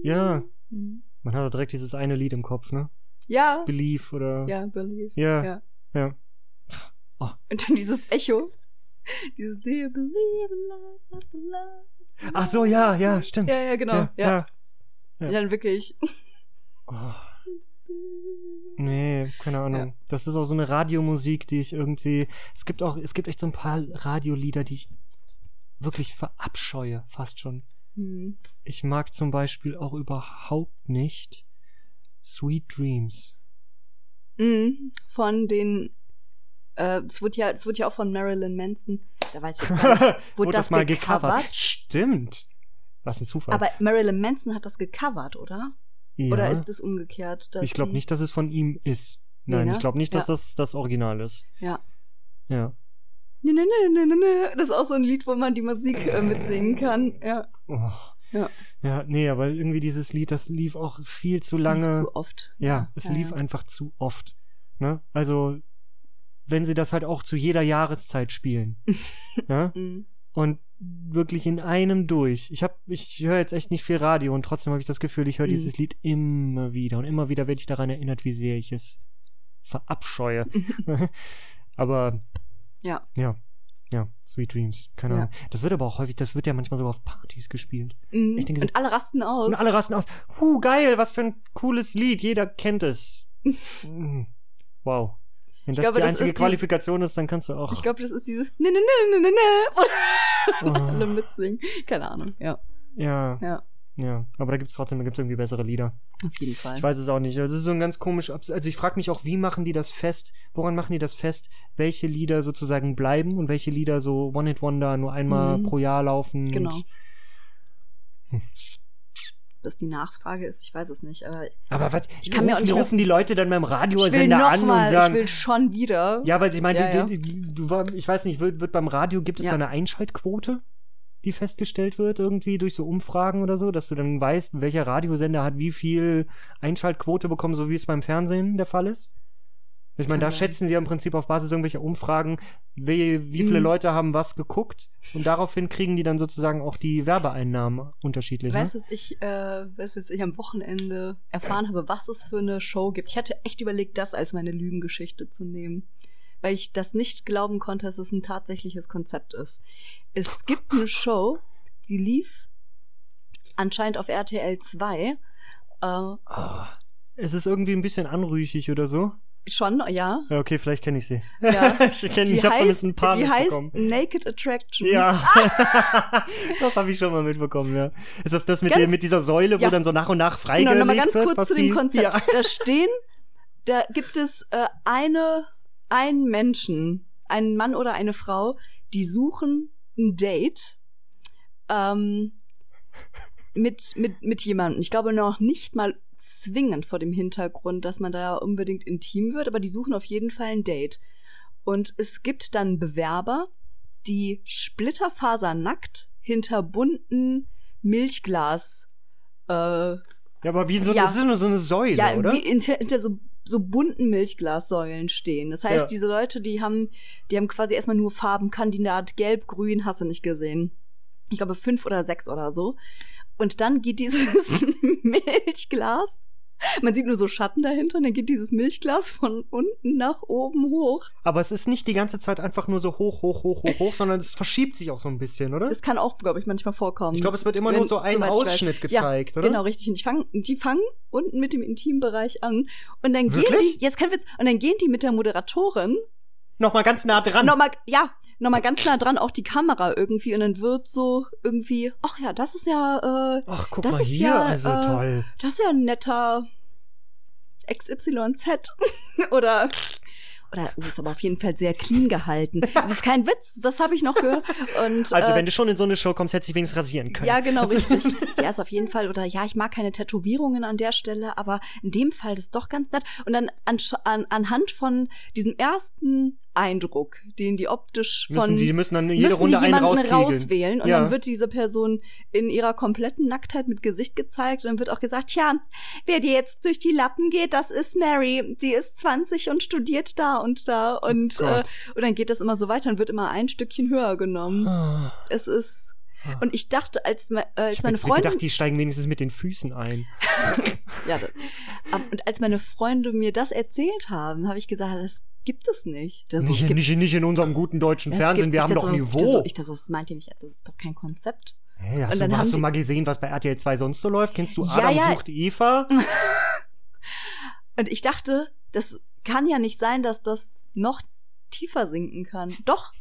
Ja. Mhm. Man hat doch direkt dieses eine Lied im Kopf, ne? Ja, Believe oder ja, Believe. ja, Ja. ja. Und dann dieses Echo. Dieses Do you believe in love after love? Ach so, ja, ja, stimmt. Ja, ja, genau. ja, Ja, ja. ja. Dann wirklich. Oh. Nee, keine Ahnung. Ja. Das ist auch so eine Radiomusik, die ich irgendwie. Es gibt auch, es gibt echt so ein paar Radiolieder, die ich wirklich verabscheue, fast schon. Hm. Ich mag zum Beispiel auch überhaupt nicht Sweet Dreams. Mhm. Von den. Äh, es wird ja, es wird ja auch von Marilyn Manson. Da weiß ich jetzt gar nicht. Wurde das gecovert? Stimmt. Was ein Zufall. Aber Marilyn Manson hat das gecovert, oder? ja. Oder ist es umgekehrt? dass ich glaube nicht, dass es von ihm ist. Nee, Nein, ne? ich glaube nicht, dass Ja. das das Original ist. Ja. Ja. Ne, ne, ne, ne, ne, ne. Das ist auch so ein Lied, wo man die Musik äh, mitsingen kann. Ja. Oh. Ja. Ja, nee, aber irgendwie dieses Lied, das lief auch viel zu Das lange. lief zu oft. Ja, es Ja, lief ja. einfach zu oft. Ne? Also, wenn sie das halt auch zu jeder Jahreszeit spielen. ja? Mhm. Und wirklich in einem durch. Ich hab, ich höre jetzt echt nicht viel Radio und trotzdem habe ich das Gefühl, ich höre Mhm. dieses Lied immer wieder und immer wieder werde ich daran erinnert, wie sehr ich es verabscheue. aber Ja. ja, ja, Sweet Dreams, keine Ja. Ahnung. Das wird aber auch häufig, das wird ja manchmal sogar auf Partys gespielt. Mhm. Denke Und alle rasten aus. Und alle rasten aus. Huh, geil, was für ein cooles Lied. Jeder kennt es. Wow. Wenn das glaube, die das einzige Qualifikation ist, dann kannst du auch. Ich glaube, das ist dieses ne ne ne ne ne ne und alle mitsingen. Keine Ahnung. Ja. ja. Ja. Ja, aber da gibt's trotzdem, da gibt's irgendwie bessere Lieder. Auf jeden Fall. Ich weiß es auch nicht. Das ist so ein ganz komisch. Also ich frage mich auch, wie machen die das fest? Woran machen die das fest? Welche Lieder sozusagen bleiben und welche Lieder so One-Hit-Wonder nur einmal Mhm. pro Jahr laufen? Genau. Und- Dass die Nachfrage ist, ich weiß es nicht. Aber Aber was? Ich kann mir auch rufen, nicht rufen die Leute dann beim Radiosender an mal, und sagen. ich will schon wieder. ja, weil ich meine, Ja, ja. du, ich weiß nicht, wird, wird beim Radio, gibt es Ja. da eine Einschaltquote, die festgestellt wird, irgendwie durch so Umfragen oder so, dass du dann weißt, welcher Radiosender hat wie viel Einschaltquote bekommen, so wie es beim Fernsehen der Fall ist? Ich meine, da sein. schätzen sie ja im Prinzip auf Basis irgendwelcher Umfragen, wie, wie viele Mhm. Leute haben was geguckt und daraufhin kriegen die dann sozusagen auch die Werbeeinnahmen unterschiedlich. Weißt ne? du, was ich, äh, weißt du, was ich am Wochenende erfahren habe, was es für eine Show gibt? Ich hatte echt überlegt, das als meine Lügengeschichte zu nehmen. Weil ich das nicht glauben konnte, dass es ein tatsächliches Konzept ist. Es gibt eine Show, die lief anscheinend auf RTL 2. Äh, Ah, es ist irgendwie ein bisschen anrüchig oder so. Schon, ja. Ja, okay, vielleicht kenne ich sie. Ja. ich kenne ich habe heißt, ein paar die heißt. Naked Attraction. Ja, das habe ich schon mal mitbekommen, ja. Ist das das mit, Ganz- der, mit dieser Säule, wo Ja. dann so nach und nach Genau, freigelegt nochmal ganz wird? kurz zu dem die- Konzept. Ja. Da stehen, da gibt es äh, eine, einen Menschen, einen Mann oder eine Frau, die suchen ein Date ähm, mit, mit, mit jemandem. Ich glaube noch nicht mal zwingend vor dem Hintergrund, dass man da unbedingt intim wird, aber die suchen auf jeden Fall ein Date. Und es gibt dann Bewerber, die splitterfasernackt hinter bunten Milchglas äh, ja, aber wie so, Ja. das ist nur so eine Säule, ja, oder? wie hinter, hinter so, so bunten Milchglassäulen stehen. Das heißt, Ja. diese Leute, die haben, die haben quasi erstmal nur Farbenkandidat gelb, grün, hast du nicht gesehen. Ich glaube fünf oder sechs oder so. Und dann geht dieses Milchglas, man sieht nur so Schatten dahinter, und dann geht dieses Milchglas von unten nach oben hoch. Aber es ist nicht die ganze Zeit einfach nur so hoch, hoch, hoch, hoch, hoch, sondern es verschiebt sich auch so ein bisschen, oder? Das kann auch, glaube ich, manchmal vorkommen. Ich glaube, es wird immer Wenn- nur so ein. Ausschnitt gezeigt, ja, oder? Genau, richtig. Und ich fang, die fangen unten mit dem Intimbereich an. Und dann gehen Wirklich? die, jetzt kein Witz, und dann gehen die mit der Moderatorin Nochmal ganz nah dran. nochmal, ja, nochmal ganz nah dran auch die Kamera irgendwie. Und dann wird so irgendwie, ach ja, das ist ja, äh, Ach, guck das mal ist hier, ja, also äh, toll. das ist ja ein netter XYZ. oder, oder, oh, ist aber auf jeden Fall sehr clean gehalten. Das ist kein Witz, das habe ich noch gehört. Und, Also, äh, wenn du schon in so eine Show kommst, hättest du wenigstens rasieren können. Ja, genau, Also- richtig. Ja, ist auf jeden Fall. Oder ja, ich mag keine Tätowierungen an der Stelle, aber in dem Fall ist doch ganz nett. Und dann an, an, anhand von diesem ersten Eindruck, den die optisch von Müssen, die müssen dann jede müssen Runde die einen jemanden rauswählen und Ja. dann wird diese Person in ihrer kompletten Nacktheit mit Gesicht gezeigt und dann wird auch gesagt, tja, wer dir jetzt durch die Lappen geht, das ist Mary. Sie ist 20 und studiert da und da und, Oh äh, und dann geht das immer so weiter und wird immer ein Stückchen höher genommen. Ah. Es ist und ich dachte, als, äh, als Ich meine jetzt Freundin, gedacht, die steigen wenigstens mit den Füßen ein. ja, das, und als meine Freunde mir das erzählt haben, habe ich gesagt, das gibt es nicht. Das, Nicht, gibt, nicht, nicht in unserem guten deutschen Fernsehen, wir haben doch so- Niveau. Das, so, ich das, so, das meint ihr nicht, das ist doch kein Konzept. Hey, hast du, hast du mal gesehen, was bei RTL 2 sonst so läuft? Kennst du Ja, Adam ja. sucht Eva? Und ich dachte, das kann ja nicht sein, dass das noch tiefer sinken kann. Doch.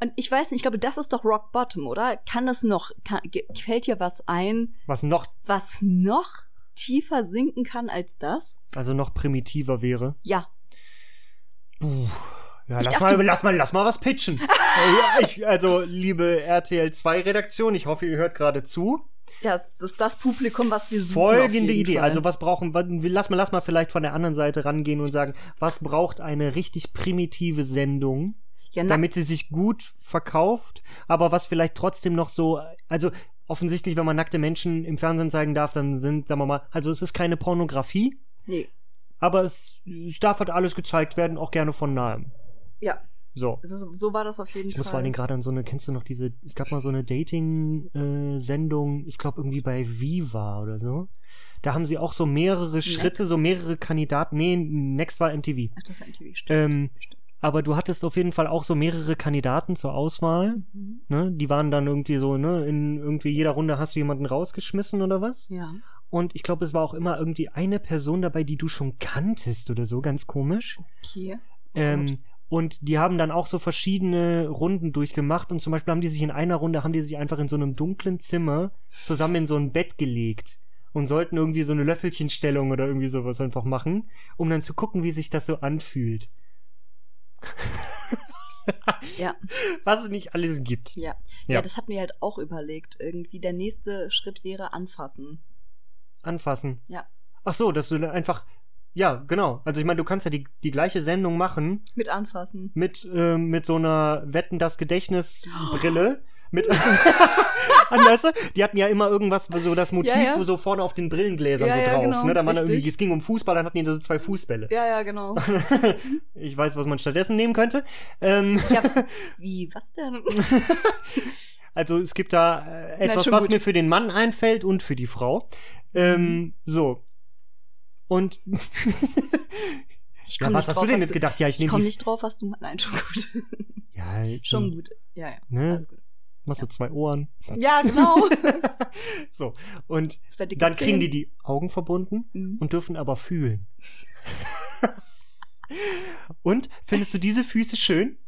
Und ich weiß nicht, ich glaube, das ist doch Rock Bottom, oder? Kann das noch, kann, fällt dir was ein, Was noch, was noch tiefer sinken kann als das? also noch primitiver wäre. Ja. Ja, Ich lass, dachte- mal, lass, mal, lass mal was pitchen. Ja, ich, also, liebe RTL 2 Redaktion, ich hoffe, ihr hört gerade zu. Ja, das ist das Publikum, was wir suchen. auf Folgende Idee. Fall. Also, was brauchen, wa- lass mal, lass mal vielleicht von der anderen Seite rangehen und sagen, was braucht eine richtig primitive Sendung, ja, damit sie sich gut verkauft, aber was vielleicht trotzdem noch so, also, offensichtlich, wenn man nackte Menschen im Fernsehen zeigen darf, dann sind, sagen wir mal, also es ist keine Pornografie, nee. Aber es, es darf halt alles gezeigt werden, auch gerne von nahem. Ja, So. so, so war das auf jeden Ich Fall. muss vor allen Dingen gerade an so eine, kennst du noch diese, es gab mal so eine Dating-Sendung, ich glaube irgendwie bei Viva oder so. Da haben sie auch so mehrere Schritte, so mehrere Kandidaten. Nee, Next war MTV. Ach, das ist MTV, stimmt. Ähm, stimmt. aber du hattest auf jeden Fall auch so mehrere Kandidaten zur Auswahl. Mhm. Ne? Die waren dann irgendwie so, ne, in irgendwie jeder Runde hast du jemanden rausgeschmissen oder was? Ja. Und ich glaube, es war auch immer irgendwie eine Person dabei, die du schon kanntest oder so, ganz komisch. Okay. Ähm, Und die haben dann auch so verschiedene Runden durchgemacht und zum Beispiel haben die sich in einer Runde, haben die sich einfach in so einem dunklen Zimmer zusammen in so ein Bett gelegt und sollten irgendwie so eine Löffelchenstellung oder irgendwie sowas einfach machen, um dann zu gucken, wie sich das so anfühlt. Ja. Was es nicht alles gibt. Ja. Ja. ja. das hatten wir halt auch überlegt. Irgendwie der nächste Schritt wäre anfassen. Anfassen. Ja. Ach so, dass du einfach, ja, genau. Also ich meine, du kannst ja die, die gleiche Sendung machen Mit anfassen. mit, ähm, mit so einer Wetten das Gedächtnisbrille. Mit, weißt du, die hatten ja immer irgendwas, so das Motiv Ja, ja. so vorne auf den Brillengläsern Ja, so drauf. genau, ne? Da waren da irgendwie, es ging um Fußball, dann hatten die da so zwei Fußbälle. Ja, ja, genau. ich weiß, was man stattdessen nehmen könnte. Ähm, Ja, wie, was denn? also es gibt da äh, etwas, was gut. mir für den Mann einfällt und für die Frau. Ähm, so. Und Ich Ja, komm was nicht hast drauf, du denn was jetzt gedacht? Ja, ich ich komme nicht drauf, was du. Nein, schon gut. ja, schon gut. Ja, ja. Ne? Alles gut. Machst du zwei Ohren. Ja, genau. So. Und dann kriegen die die Augen verbunden Mhm. und dürfen aber fühlen. und findest du diese Füße schön?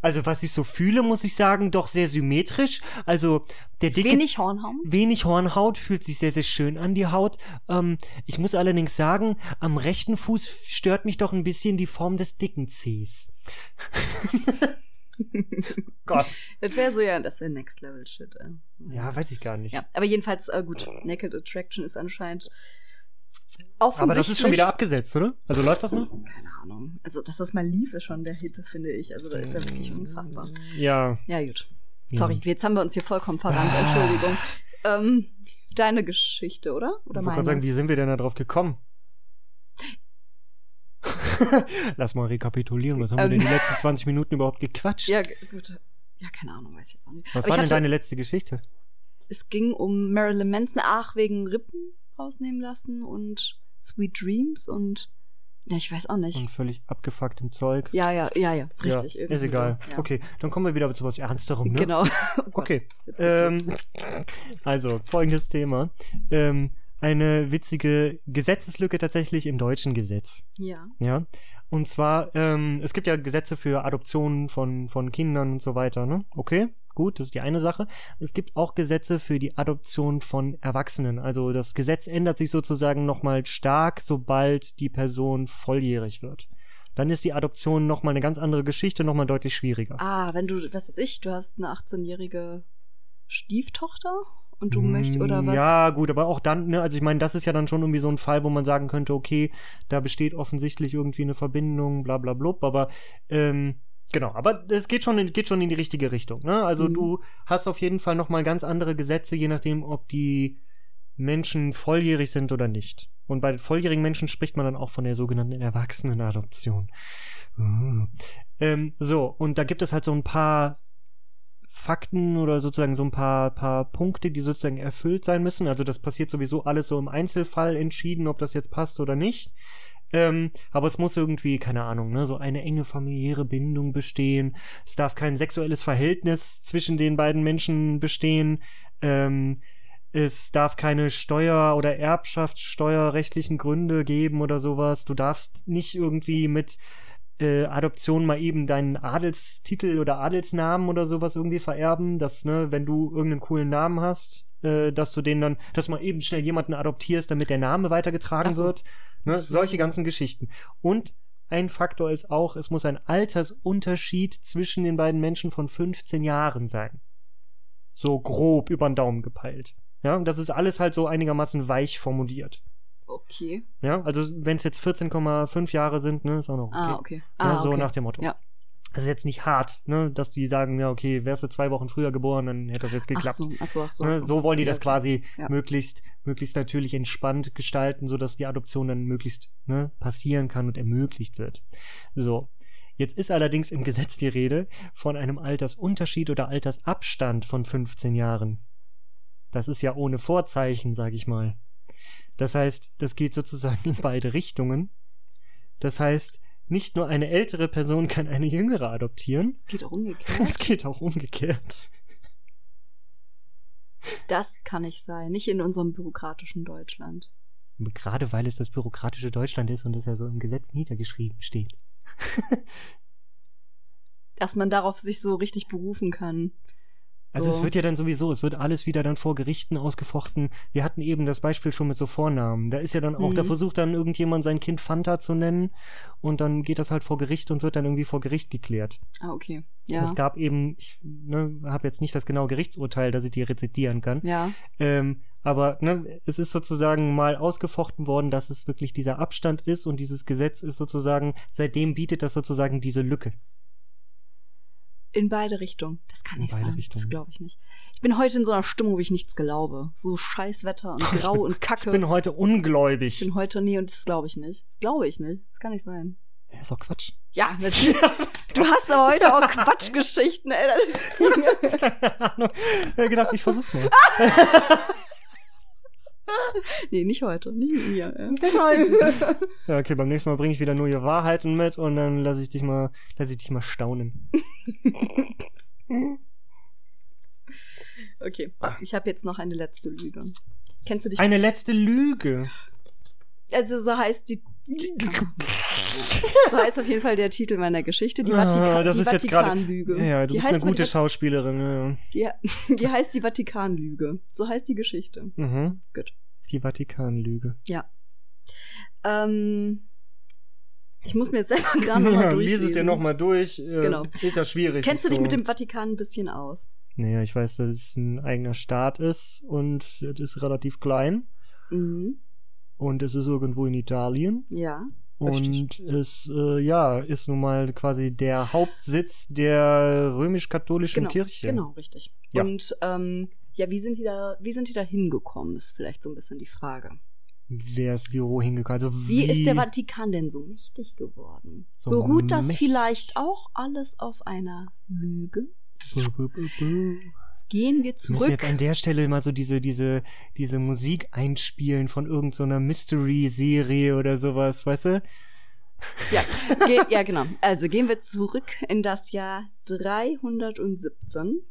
Also, was ich so fühle, muss ich sagen, doch sehr symmetrisch. Also, der dicke wenig Hornhaut. wenig Hornhaut, fühlt sich sehr, sehr schön an, die Haut. Ähm, ich muss allerdings sagen, am rechten Fuß stört mich doch ein bisschen die Form des dicken Zehs. Gott. Das wäre so, ja, das wäre Next Level Shit. Äh. Ja, weiß ich gar nicht. Ja, aber jedenfalls, äh, gut, Naked Attraction ist anscheinend. Aber das ist schon wieder abgesetzt, oder? Also läuft das noch? Keine Ahnung. Also, dass das mal lief, ist schon der Hit, finde ich. Also, da ist ja wirklich unfassbar. Ja. Ja, gut. Sorry, jetzt haben wir uns hier vollkommen verrannt. Entschuldigung. Ähm, deine Geschichte, oder? Oder Ich wollte meine? gerade sagen, wie sind wir denn da drauf gekommen? Lass mal rekapitulieren. Was haben wir Ähm. denn die letzten 20 Minuten überhaupt gequatscht? ja, gut. Ja, keine Ahnung, weiß ich jetzt auch nicht. Was Aber war ich denn deine letzte Geschichte? Es ging um Marilyn Manson, ach, wegen Rippen rausnehmen lassen und Sweet Dreams und. Ja, ich weiß auch nicht. Und völlig abgefucktem Zeug. ja, ja, ja, ja, richtig. Ja, ist egal. So, ja. Okay, dann kommen wir wieder zu was Ernsterem, ne? Genau. Oh Okay. Ähm, also, folgendes Thema. Ähm, eine witzige Gesetzeslücke tatsächlich im deutschen Gesetz. ja. Ja. Und zwar, ähm, es gibt ja Gesetze für Adoptionen von, von Kindern und so weiter, ne? Okay, gut, das ist die eine Sache. Es gibt auch Gesetze für die Adoption von Erwachsenen. Also das Gesetz ändert sich sozusagen nochmal stark, sobald die Person volljährig wird. Dann ist die Adoption nochmal eine ganz andere Geschichte, nochmal deutlich schwieriger. Ah, wenn du, was weiß ich, du hast eine 18-jährige Stieftochter und du Mm, möchtest, oder was? Ja, gut, aber auch dann, ne, also ich meine, das ist ja dann schon irgendwie so ein Fall, wo man sagen könnte, okay, da besteht offensichtlich irgendwie eine Verbindung, bla bla blub, aber ähm, genau, aber es geht schon, in, geht schon in die richtige Richtung, ne? Also Mhm. du hast auf jeden Fall nochmal ganz andere Gesetze, je nachdem, ob die Menschen volljährig sind oder nicht. Und bei volljährigen Menschen spricht man dann auch von der sogenannten Erwachsenenadoption. Uh. Ähm, so, und da gibt es halt so ein paar Fakten oder sozusagen so ein paar, paar Punkte, die sozusagen erfüllt sein müssen. Also das passiert sowieso alles so im Einzelfall entschieden, ob das jetzt passt oder nicht. Ähm, aber es muss irgendwie, keine Ahnung, ne, so eine enge familiäre Bindung bestehen. Es darf kein sexuelles Verhältnis zwischen den beiden Menschen bestehen. Ähm, es darf keine Steuer- oder Erbschaftssteuerrechtlichen Gründe geben oder sowas. Du darfst nicht irgendwie mit äh, Adoption mal eben deinen Adelstitel oder Adelsnamen oder sowas irgendwie vererben, dass, ne, wenn du irgendeinen coolen Namen hast, äh, dass du den dann, dass mal eben schnell jemanden adoptierst, damit der Name weitergetragen so. wird. Ne, So. solche ganzen Geschichten. Und ein Faktor ist auch, es muss ein Altersunterschied zwischen den beiden Menschen von 15 Jahren sein. So grob über den Daumen gepeilt. Ja, und das ist alles halt so einigermaßen weich formuliert. Okay. Ja, also wenn es jetzt 14,5 Jahre sind, ne, ist auch noch okay. Ah, okay. Ja, Ah, so okay. nach dem Motto. Ja. Das ist jetzt nicht hart, ne, dass die sagen, ja, okay, wärst du zwei Wochen früher geboren, dann hätte das jetzt Ach geklappt. so, ach so, ach so. Ne, ach so. so. wollen die Ja, das quasi Ja. möglichst, möglichst natürlich entspannt gestalten, sodass die Adoption dann möglichst ne, passieren kann und ermöglicht wird. So. Jetzt ist allerdings im Gesetz die Rede von einem Altersunterschied oder Altersabstand von 15 Jahren. Das ist ja ohne Vorzeichen, sag ich mal. Das heißt, das geht sozusagen in beide Richtungen. Das heißt, nicht nur eine ältere Person kann eine jüngere adoptieren, Es geht auch umgekehrt. es geht auch umgekehrt. Das kann nicht sein. Nicht in unserem bürokratischen Deutschland. Gerade weil es das bürokratische Deutschland ist und es ja so im Gesetz niedergeschrieben steht. dass man darauf sich so richtig berufen kann. Also So. es wird ja dann sowieso, es wird alles wieder dann vor Gerichten ausgefochten. Wir hatten eben das Beispiel schon mit so Vornamen. Da ist ja dann auch, da Mhm. versucht dann irgendjemand sein Kind Fanta zu nennen und dann geht das halt vor Gericht und wird dann irgendwie vor Gericht geklärt. Ah, okay. Und Ja. es gab eben, ich ne, habe jetzt nicht das genaue Gerichtsurteil, dass ich dir rezitieren kann. Ja. Ähm, aber ne, es ist sozusagen mal ausgefochten worden, dass es wirklich dieser Abstand ist und dieses Gesetz ist sozusagen, seitdem bietet das sozusagen diese Lücke. In beide Richtungen. Das kann In nicht beide sein. Richtungen. Das glaube ich nicht. Ich bin heute in so einer Stimmung, wo ich nichts glaube. So scheiß Wetter und grau bin- und kacke. Ich bin heute ungläubig. Ich bin heute, nee, und das glaube ich nicht. Das glaube ich nicht. Das kann nicht sein. Ja, ist doch Quatsch. Ja, natürlich. Du hast aber heute auch Quatschgeschichten, ey. Keine Ahnung. Ich gedacht, ich versuch's mal. Nee, nicht heute. Nicht mit mir. Ja. Ja, okay, beim nächsten Mal bringe ich wieder nur Wahrheiten mit und dann lasse ich dich mal, lasse ich dich mal staunen. Okay, ich habe jetzt noch eine letzte Lüge. Kennst du dich? Eine letzte Lüge. also so heißt die. So heißt auf jeden Fall der Titel meiner Geschichte, die, Ah, Vatikan, das die ist jetzt gerade. Vatikanlüge. Ja, du die bist eine gute Schauspielerin. Ja. die, die heißt die Vatikanlüge. So heißt die Geschichte. Mhm. Gut. Die Vatikanlüge. Ja. Ähm, ich muss mir jetzt selber gerade nochmal Ja, durchlesen. lies es dir nochmal durch. Äh, Genau. Ist ja schwierig. Kennst du dich so. mit dem Vatikan ein bisschen aus? Naja, ich weiß, dass es ein eigener Staat ist und es ist relativ klein. Mhm. Und es ist irgendwo in Italien. Ja. Und es, äh, ja, ist nun mal quasi der Hauptsitz der römisch-katholischen Genau, Kirche. genau, richtig. Ja. Und ähm, ja, wie sind die da, wie sind die da hingekommen, ist vielleicht so ein bisschen die Frage. Wer ist wie wohin gekommen? Also Wie, wie ist der Vatikan denn so mächtig geworden? So Beruht das mächtig? vielleicht auch alles auf einer Lüge? Gehen wir Wir müssen zurück. jetzt an der Stelle mal so diese, diese, diese Musik einspielen von irgendeiner Mystery-Serie oder sowas, weißt du? Ja, ge ja, genau. Also gehen wir zurück in das Jahr 317.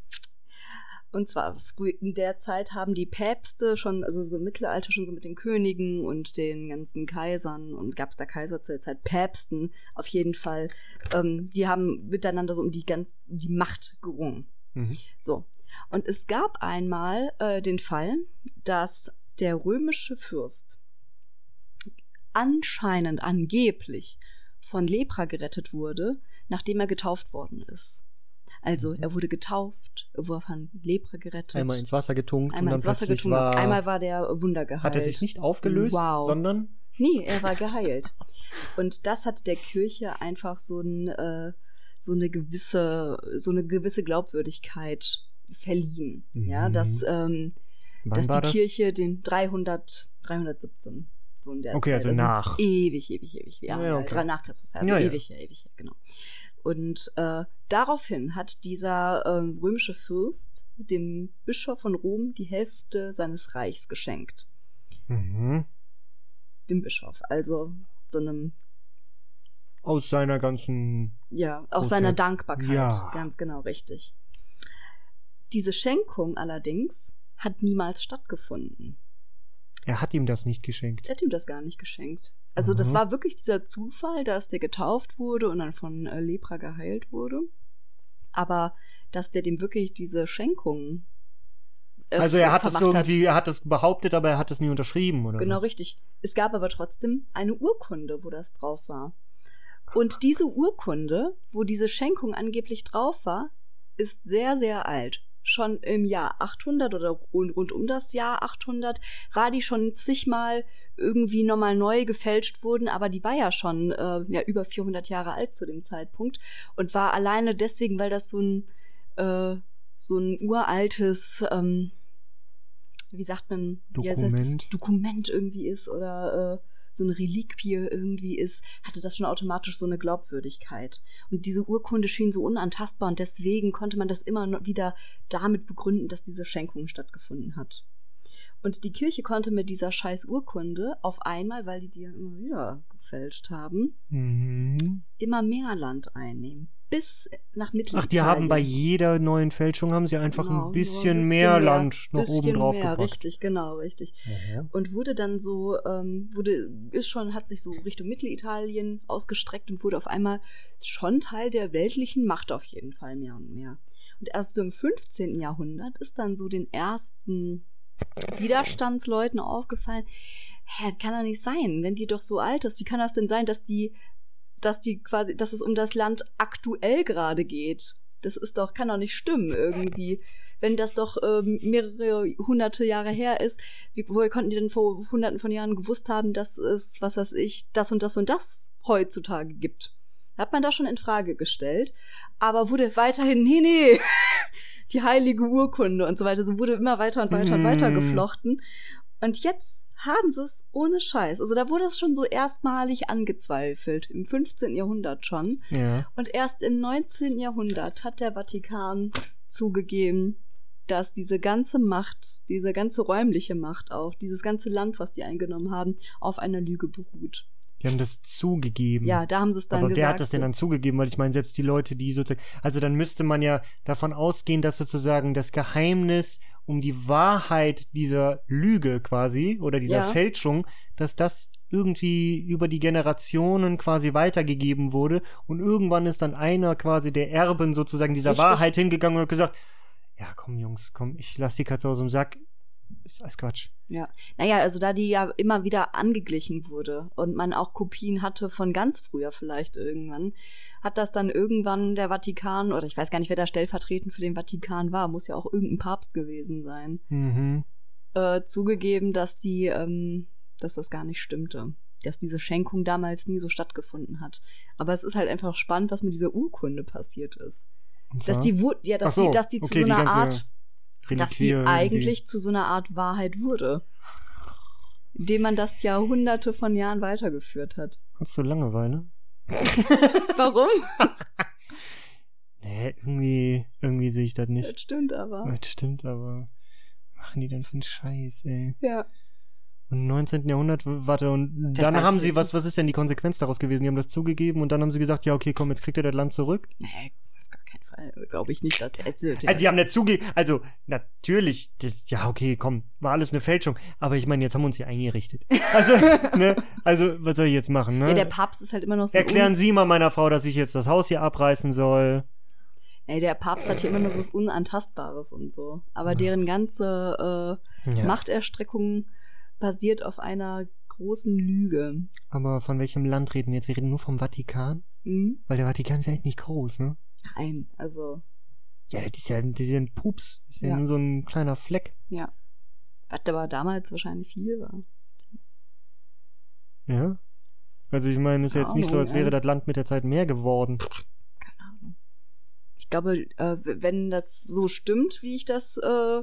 Und zwar früh in der Zeit haben die Päpste schon, also so im Mittelalter schon so mit den Königen und den ganzen Kaisern und gab es da Kaiser zur Zeit Päpsten auf jeden Fall. Ähm, die haben miteinander so um die ganz die Macht gerungen. Mhm. So. Und es gab einmal äh, den Fall, dass der römische Fürst anscheinend, angeblich von Lepra gerettet wurde, nachdem er getauft worden ist. Also Mhm. er wurde getauft, er wurde von Lepra gerettet. Einmal ins Wasser getunkt Einmal ins Wasser getunkt. war, Auf einmal war der Wunder geheilt. hat er sich nicht aufgelöst, Wow. sondern Nee, er war geheilt. Und das hat der Kirche einfach so, ein, äh, so eine gewisse, so eine gewisse Glaubwürdigkeit verliehen. Ja, Mhm. dass, ähm, dass die das? Kirche den 300, 317. So in der Okay, Zeit. also das nach. Ist ewig, ewig, ewig. Ja, Ja, okay. drei nach Christus. Also Ja, ja. ewig, ja, ewig, ja, genau. Und äh, daraufhin hat dieser ähm, römische Fürst dem Bischof von Rom die Hälfte seines Reichs geschenkt. Mhm. Dem Bischof. Also so einem Aus seiner ganzen. Ja, aus seiner Dankbarkeit. Ja. Ganz genau richtig. Diese Schenkung allerdings hat niemals stattgefunden. Er hat ihm das nicht geschenkt. Er hat ihm das gar nicht geschenkt. Also das Mhm. war wirklich dieser Zufall, dass der getauft wurde und dann von äh, Lepra geheilt wurde. Aber dass der dem wirklich diese Schenkung äh, Also er hat das irgendwie, er hat das behauptet, aber er hat das nie unterschrieben, oder? Genau, was? richtig. Es gab aber trotzdem eine Urkunde, wo das drauf war. Und diese Urkunde, wo diese Schenkung angeblich drauf war, ist sehr, sehr alt. Schon im Jahr 800 oder rund um das Jahr 800 war die schon zigmal irgendwie nochmal neu gefälscht worden, aber die war ja schon äh, ja, über 400 Jahre alt zu dem Zeitpunkt und war alleine deswegen, weil das so ein äh, so ein uraltes ähm, wie sagt man, wie heißt das? Dokument. Dokument irgendwie ist oder äh, so eine Reliquie irgendwie ist, hatte das schon automatisch so eine Glaubwürdigkeit. Und diese Urkunde schien so unantastbar und deswegen konnte man das immer wieder damit begründen, dass diese Schenkung stattgefunden hat. Und die Kirche konnte mit dieser scheiß Urkunde auf einmal, weil die die ja immer wieder gefälscht haben, Mhm. immer mehr Land einnehmen. Bis nach Mittelitalien. Ach, die haben bei jeder neuen Fälschung haben sie einfach Genau, ein nur bisschen, mehr, Land noch bisschen oben drauf mehr, gepackt. Richtig, genau, richtig. Mhm. Und wurde dann so, ähm, wurde, ist schon, hat sich so Richtung Mittelitalien ausgestreckt und wurde auf einmal schon Teil der weltlichen Macht auf jeden Fall mehr und mehr. Und erst so im 15. Jahrhundert ist dann so den ersten Widerstandsleuten aufgefallen, hä, das kann doch nicht sein, wenn die doch so alt ist, wie kann das denn sein, dass die, dass die quasi, dass es um das Land aktuell gerade geht? Das ist doch, kann doch nicht stimmen irgendwie. Wenn das doch ähm, mehrere hunderte Jahre her ist, wie, woher konnten die denn vor hunderten von Jahren gewusst haben, dass es, was weiß ich, das und das und das heutzutage gibt? Hat man da schon in Frage gestellt, aber wurde weiterhin, nee, nee, die heilige Urkunde und so weiter, so wurde immer weiter und weiter und Mm. weiter geflochten. Und jetzt haben sie es ohne Scheiß. Also da wurde es schon so erstmalig angezweifelt, im 15. Jahrhundert schon. Ja. Und erst im 19. Jahrhundert hat der Vatikan zugegeben, dass diese ganze Macht, diese ganze räumliche Macht auch, dieses ganze Land, was die eingenommen haben, auf einer Lüge beruht. Die haben das zugegeben. Ja, da haben sie es dann Aber gesagt. wer hat das denn dann zugegeben? Weil ich meine, selbst die Leute, die sozusagen, also dann müsste man ja davon ausgehen, dass sozusagen das Geheimnis um die Wahrheit dieser Lüge quasi oder dieser Ja. Fälschung, dass das irgendwie über die Generationen quasi weitergegeben wurde und irgendwann ist dann einer quasi der Erben sozusagen dieser Richtig. Wahrheit hingegangen und hat gesagt, ja komm Jungs, komm, ich lass die Katze aus dem Sack. Ist alles Quatsch. Ja, naja, also da die ja immer wieder angeglichen wurde und man auch Kopien hatte von ganz früher vielleicht irgendwann, hat das dann irgendwann der Vatikan, oder ich weiß gar nicht, wer da stellvertretend für den Vatikan war, muss ja auch irgendein Papst gewesen sein, Mhm. äh, zugegeben, dass die, ähm, dass das gar nicht stimmte. Dass diese Schenkung damals nie so stattgefunden hat. Aber es ist halt einfach spannend, was mit dieser Urkunde passiert ist. Dass die, ja, dass so, die, dass die zu okay, so die einer ganze Art dass die irgendwie. eigentlich zu so einer Art Wahrheit wurde. Indem man das ja hunderte von Jahren weitergeführt hat. Hast du Langeweile? Warum? Nee, irgendwie, irgendwie sehe ich das nicht. Das stimmt aber. Das stimmt, aber was machen die denn für einen Scheiß, ey? Ja. Und im 19. Jahrhundert, warte, und Das dann haben sie, was, was ist denn die Konsequenz daraus gewesen? Die haben das zugegeben und dann haben sie gesagt, ja, okay, komm, jetzt kriegt ihr das Land zurück. Nee, auf gar keinen Fall. Glaube ich nicht. Dass, also, Also, die haben nicht zugegeben, also, natürlich, das, ja, okay, komm, war alles eine Fälschung, aber ich meine, jetzt haben wir uns hier eingerichtet. Also, ne, also, was soll ich jetzt machen, ne? ja, der Papst ist halt immer noch so. Erklären Sie mal meiner Frau, dass ich jetzt das Haus hier abreißen soll. nee, der Papst hat hier immer noch was Unantastbares und so. Aber deren ganze äh, Ja. Machterstreckung basiert auf einer großen Lüge. Aber von welchem Land reden wir jetzt? Wir reden nur vom Vatikan? Hm? Weil der Vatikan ist ja echt nicht groß, ne? Nein, also, Ja, das ist ja, das ist ja ein Pups. Das ist ja, Ja. nur so ein kleiner Fleck. ja. Was aber damals wahrscheinlich viel war. Ja. Also ich meine, es ist ja jetzt nicht so, als wäre ja. das Land mit der Zeit mehr geworden. keine Ahnung. Ich glaube, äh, wenn das so stimmt, wie ich das äh,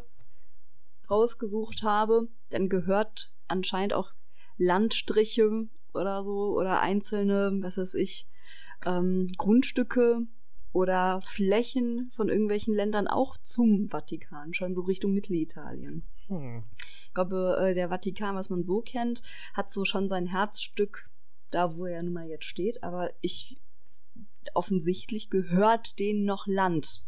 rausgesucht habe, dann gehört anscheinend auch Landstriche oder so oder einzelne, was weiß ich, ähm, Grundstücke oder Flächen von irgendwelchen Ländern auch zum Vatikan, schon so Richtung Mittelitalien. Hm. Ich glaube, äh, der Vatikan, was man so kennt, hat so schon sein Herzstück da, wo er nun mal jetzt steht. Aber ich offensichtlich gehört denen noch Land.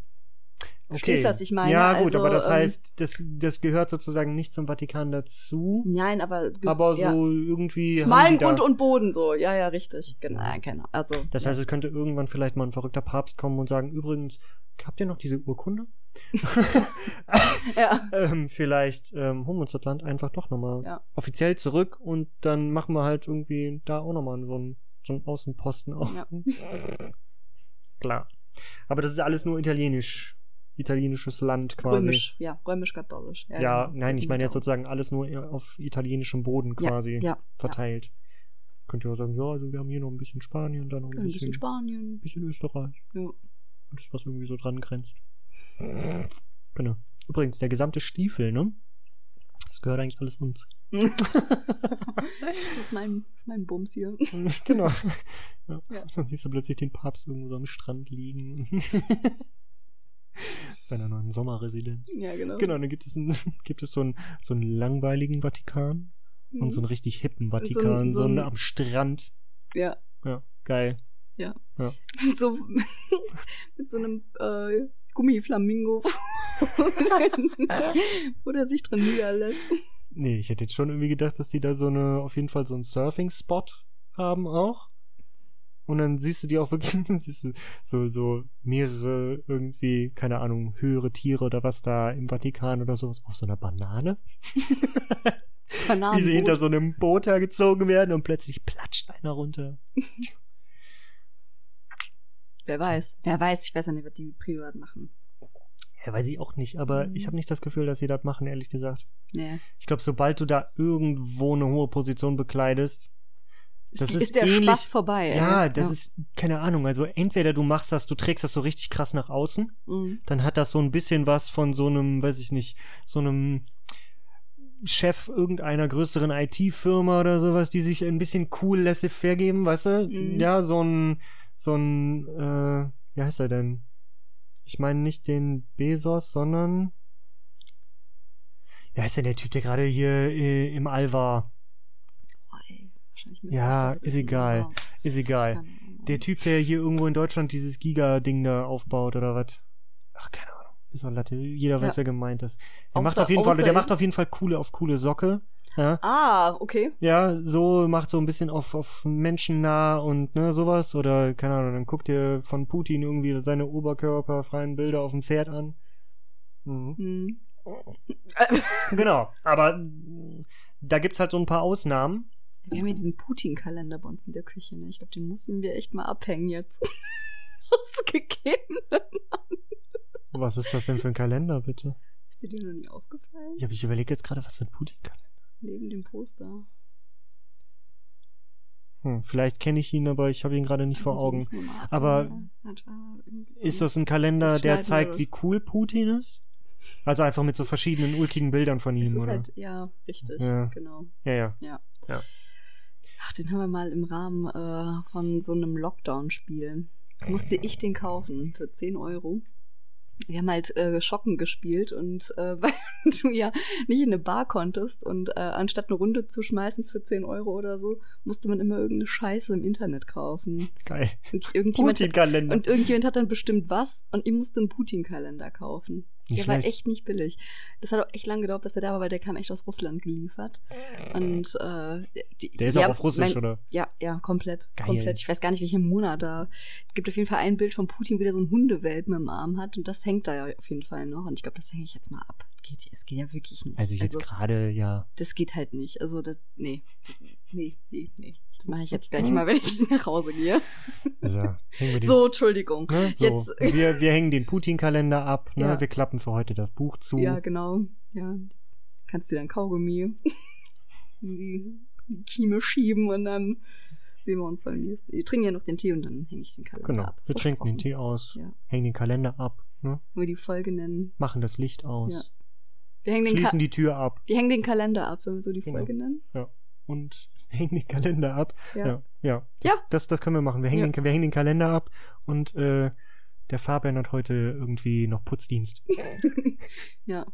Verstehst du, was ich meine? Ja, gut, Also, aber das ähm, heißt, das, das gehört sozusagen nicht zum Vatikan dazu. Nein, aber Aber so ja. irgendwie. Da- Grund und Boden so. Ja, ja, richtig. Genau, ja, genau. Also Das ja. heißt, es könnte irgendwann vielleicht mal ein verrückter Papst kommen und sagen, übrigens, habt ihr noch diese Urkunde? ja. ähm, vielleicht ähm, holen wir uns das Land einfach doch nochmal Ja. offiziell zurück und dann machen wir halt irgendwie da auch nochmal so einen, so einen Außenposten auf. Ja. Klar. Aber das ist alles nur italienisch. Italienisches Land quasi. Römisch, ja, römisch-katholisch. Ja, Ja, genau. nein, ich meine jetzt Genau. sozusagen alles nur auf italienischem Boden Ja, quasi ja, verteilt. Könnt ihr auch sagen, ja, also wir haben hier noch ein bisschen Spanien, dann noch ein Ein bisschen, bisschen Spanien. bisschen Österreich. Ja. Alles, was irgendwie so dran grenzt. Genau. Übrigens, der gesamte Stiefel, ne? Das gehört eigentlich alles uns. das, ist mein, das ist mein Bums hier. genau. Ja. Ja. Dann siehst du plötzlich den Papst irgendwo so am Strand liegen. Seiner neuen Sommerresidenz. Ja, genau. Genau, dann gibt es, ein, gibt es so, einen, so einen langweiligen Vatikan und so einen richtig hippen Vatikan, so, so einen ein- am Strand. Ja, Ja, geil. Ja. Ja. Mit so, mit so einem äh, Gummiflamingo, wo der sich drin niederlässt. Nee, ich hätte jetzt schon irgendwie gedacht, dass die da so eine, auf jeden Fall so einen Surfing-Spot haben auch. Und dann siehst du die auch wirklich, dann siehst du so, so mehrere irgendwie, keine Ahnung, höhere Tiere oder was da im Vatikan oder sowas auf so einer Banane. Wie sie hinter so einem Boot hergezogen werden und plötzlich platscht einer runter. Wer weiß. Wer weiß, ich weiß ja nicht, was die privat machen. Ja, weiß ich auch nicht, aber Mhm. ich habe nicht das Gefühl, dass sie das machen, ehrlich gesagt. Nee. Ich glaube, sobald du da irgendwo eine hohe Position bekleidest, Das ist, ist der ähnlich- Spaß vorbei. ey. ja, das ist, keine Ahnung, also entweder du machst das, du trägst das so richtig krass nach außen, Mhm. dann hat das so ein bisschen was von so einem, weiß ich nicht, so einem Chef irgendeiner größeren IT-Firma oder sowas, die sich ein bisschen cool laissez-faire geben, weißt du? Mhm. Ja, so ein, so ein, äh, wie heißt er denn? Ich meine nicht den Bezos, sondern, wie heißt denn der Typ, der gerade hier äh, im All war? Wahrscheinlich Ja, ist egal. aber Ist egal. Der Typ, der hier irgendwo in Deutschland dieses Giga-Ding da aufbaut oder was? Ach, keine Ahnung. Ist doch Latte. Jeder weiß, Ja. wer gemeint ist. Der Außer- macht auf jeden Fall, der macht auf jeden Fall coole auf coole Socke. Ja, Ah, okay. ja so macht so ein bisschen auf, auf Menschen nah und ne, sowas. Oder, keine Ahnung, dann guckt ihr von Putin irgendwie seine oberkörperfreien Bilder auf dem Pferd an. Mhm. Hm. Genau. Aber da gibt's halt so ein paar Ausnahmen. Wir haben ja diesen Putin-Kalender bei uns in der Küche, ne? Ich glaube, den mussten wir echt mal abhängen jetzt. Ausgegeben. Was ist das denn für ein Kalender, bitte? Ist dir dir noch nie aufgefallen? Ich, hab- ich überlege jetzt gerade, was für ein Putin-Kalender. Neben dem Poster. Hm, vielleicht kenne ich ihn, aber ich habe ihn gerade nicht vor Den Augen. müssen Aber ne? Äh, Ist das ein Kalender, Das der zeigt, wie cool Putin ist? Also einfach mit so verschiedenen ulkigen Bildern von ihm, oder? halt, ja, richtig, Ja. genau. Ja, ja. Ja. Ja. Ach, den haben wir mal im Rahmen äh, von so einem Lockdown-Spiel. Musste ich den kaufen für 10 Euro. Wir haben halt äh, Schocken gespielt und äh, weil du ja nicht in eine Bar konntest und äh, anstatt eine Runde zu schmeißen für 10 Euro oder so, musste man immer irgendeine Scheiße im Internet kaufen. Geil. Und irgendjemand, Putin-Kalender. und irgendjemand hat dann bestimmt was und ich musste einen Putin-Kalender kaufen. Nicht der war schlecht. echt nicht billig. Das hat auch echt lange gedauert, bis er da war, weil der kam echt aus Russland geliefert. Und äh, die, Der ist die auch auf Russisch, mein, oder? Ja, ja, komplett. Geil. Komplett. Ich weiß gar nicht, welchen Monat da. Es gibt auf jeden Fall ein Bild von Putin, wie der so ein Hundewelpen im Arm hat. Und das hängt da ja auf jeden Fall noch. Und ich glaube, das hänge ich jetzt mal ab. Geht, es geht ja wirklich nicht. Also jetzt gerade, ja. das geht halt nicht. Also, das, nee. Nee, nee, nee. Mache ich jetzt gleich mal, wenn ich nach Hause gehe. So, wir den, So, Entschuldigung. ne? so. Jetzt, Wir, wir hängen den Putin-Kalender ab, ne? Ja. Wir klappen für heute das Buch zu. Ja, genau. Ja. Kannst du dann Kaugummi in die, die Kieme schieben und dann sehen wir uns beim nächsten. Ich trinke ja noch den Tee und dann hänge ich den Kalender Genau. ab. Wir trinken den. Tee aus, Ja. hängen den Kalender ab, ne? Wir die Folge nennen? Machen das Licht aus, Ja. Wir hängen, den Ka schließen die Tür ab wir hängen den Kalender ab, sollen wir so die Genau. Folge nennen? und hängen den Kalender ab. Ja. Ja, ja. Ja. Das, das können wir machen. Wir hängen, Ja. den, wir hängen den Kalender ab und äh, der Fabian hat heute irgendwie noch Putzdienst. Ja.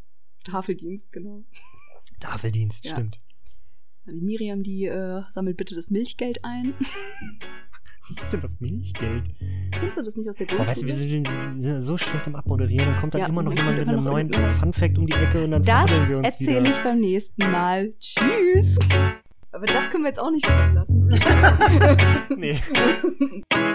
Tafeldienst, genau. Tafeldienst, Ja. stimmt. Die Miriam, die äh, sammelt bitte das Milchgeld ein. Was ist denn das Milchgeld? Kennst du das nicht aus der Boah, weißt du, wir Grundschule? sind, so schlecht im Abmoderieren. Dann kommt dann Ja, immer noch jemand mit einem neuen. Fun-Fact um die Ecke und dann Das wir uns erzähle wieder. ich beim nächsten Mal. Tschüss. Aber das können wir jetzt auch nicht drin lassen. Nee.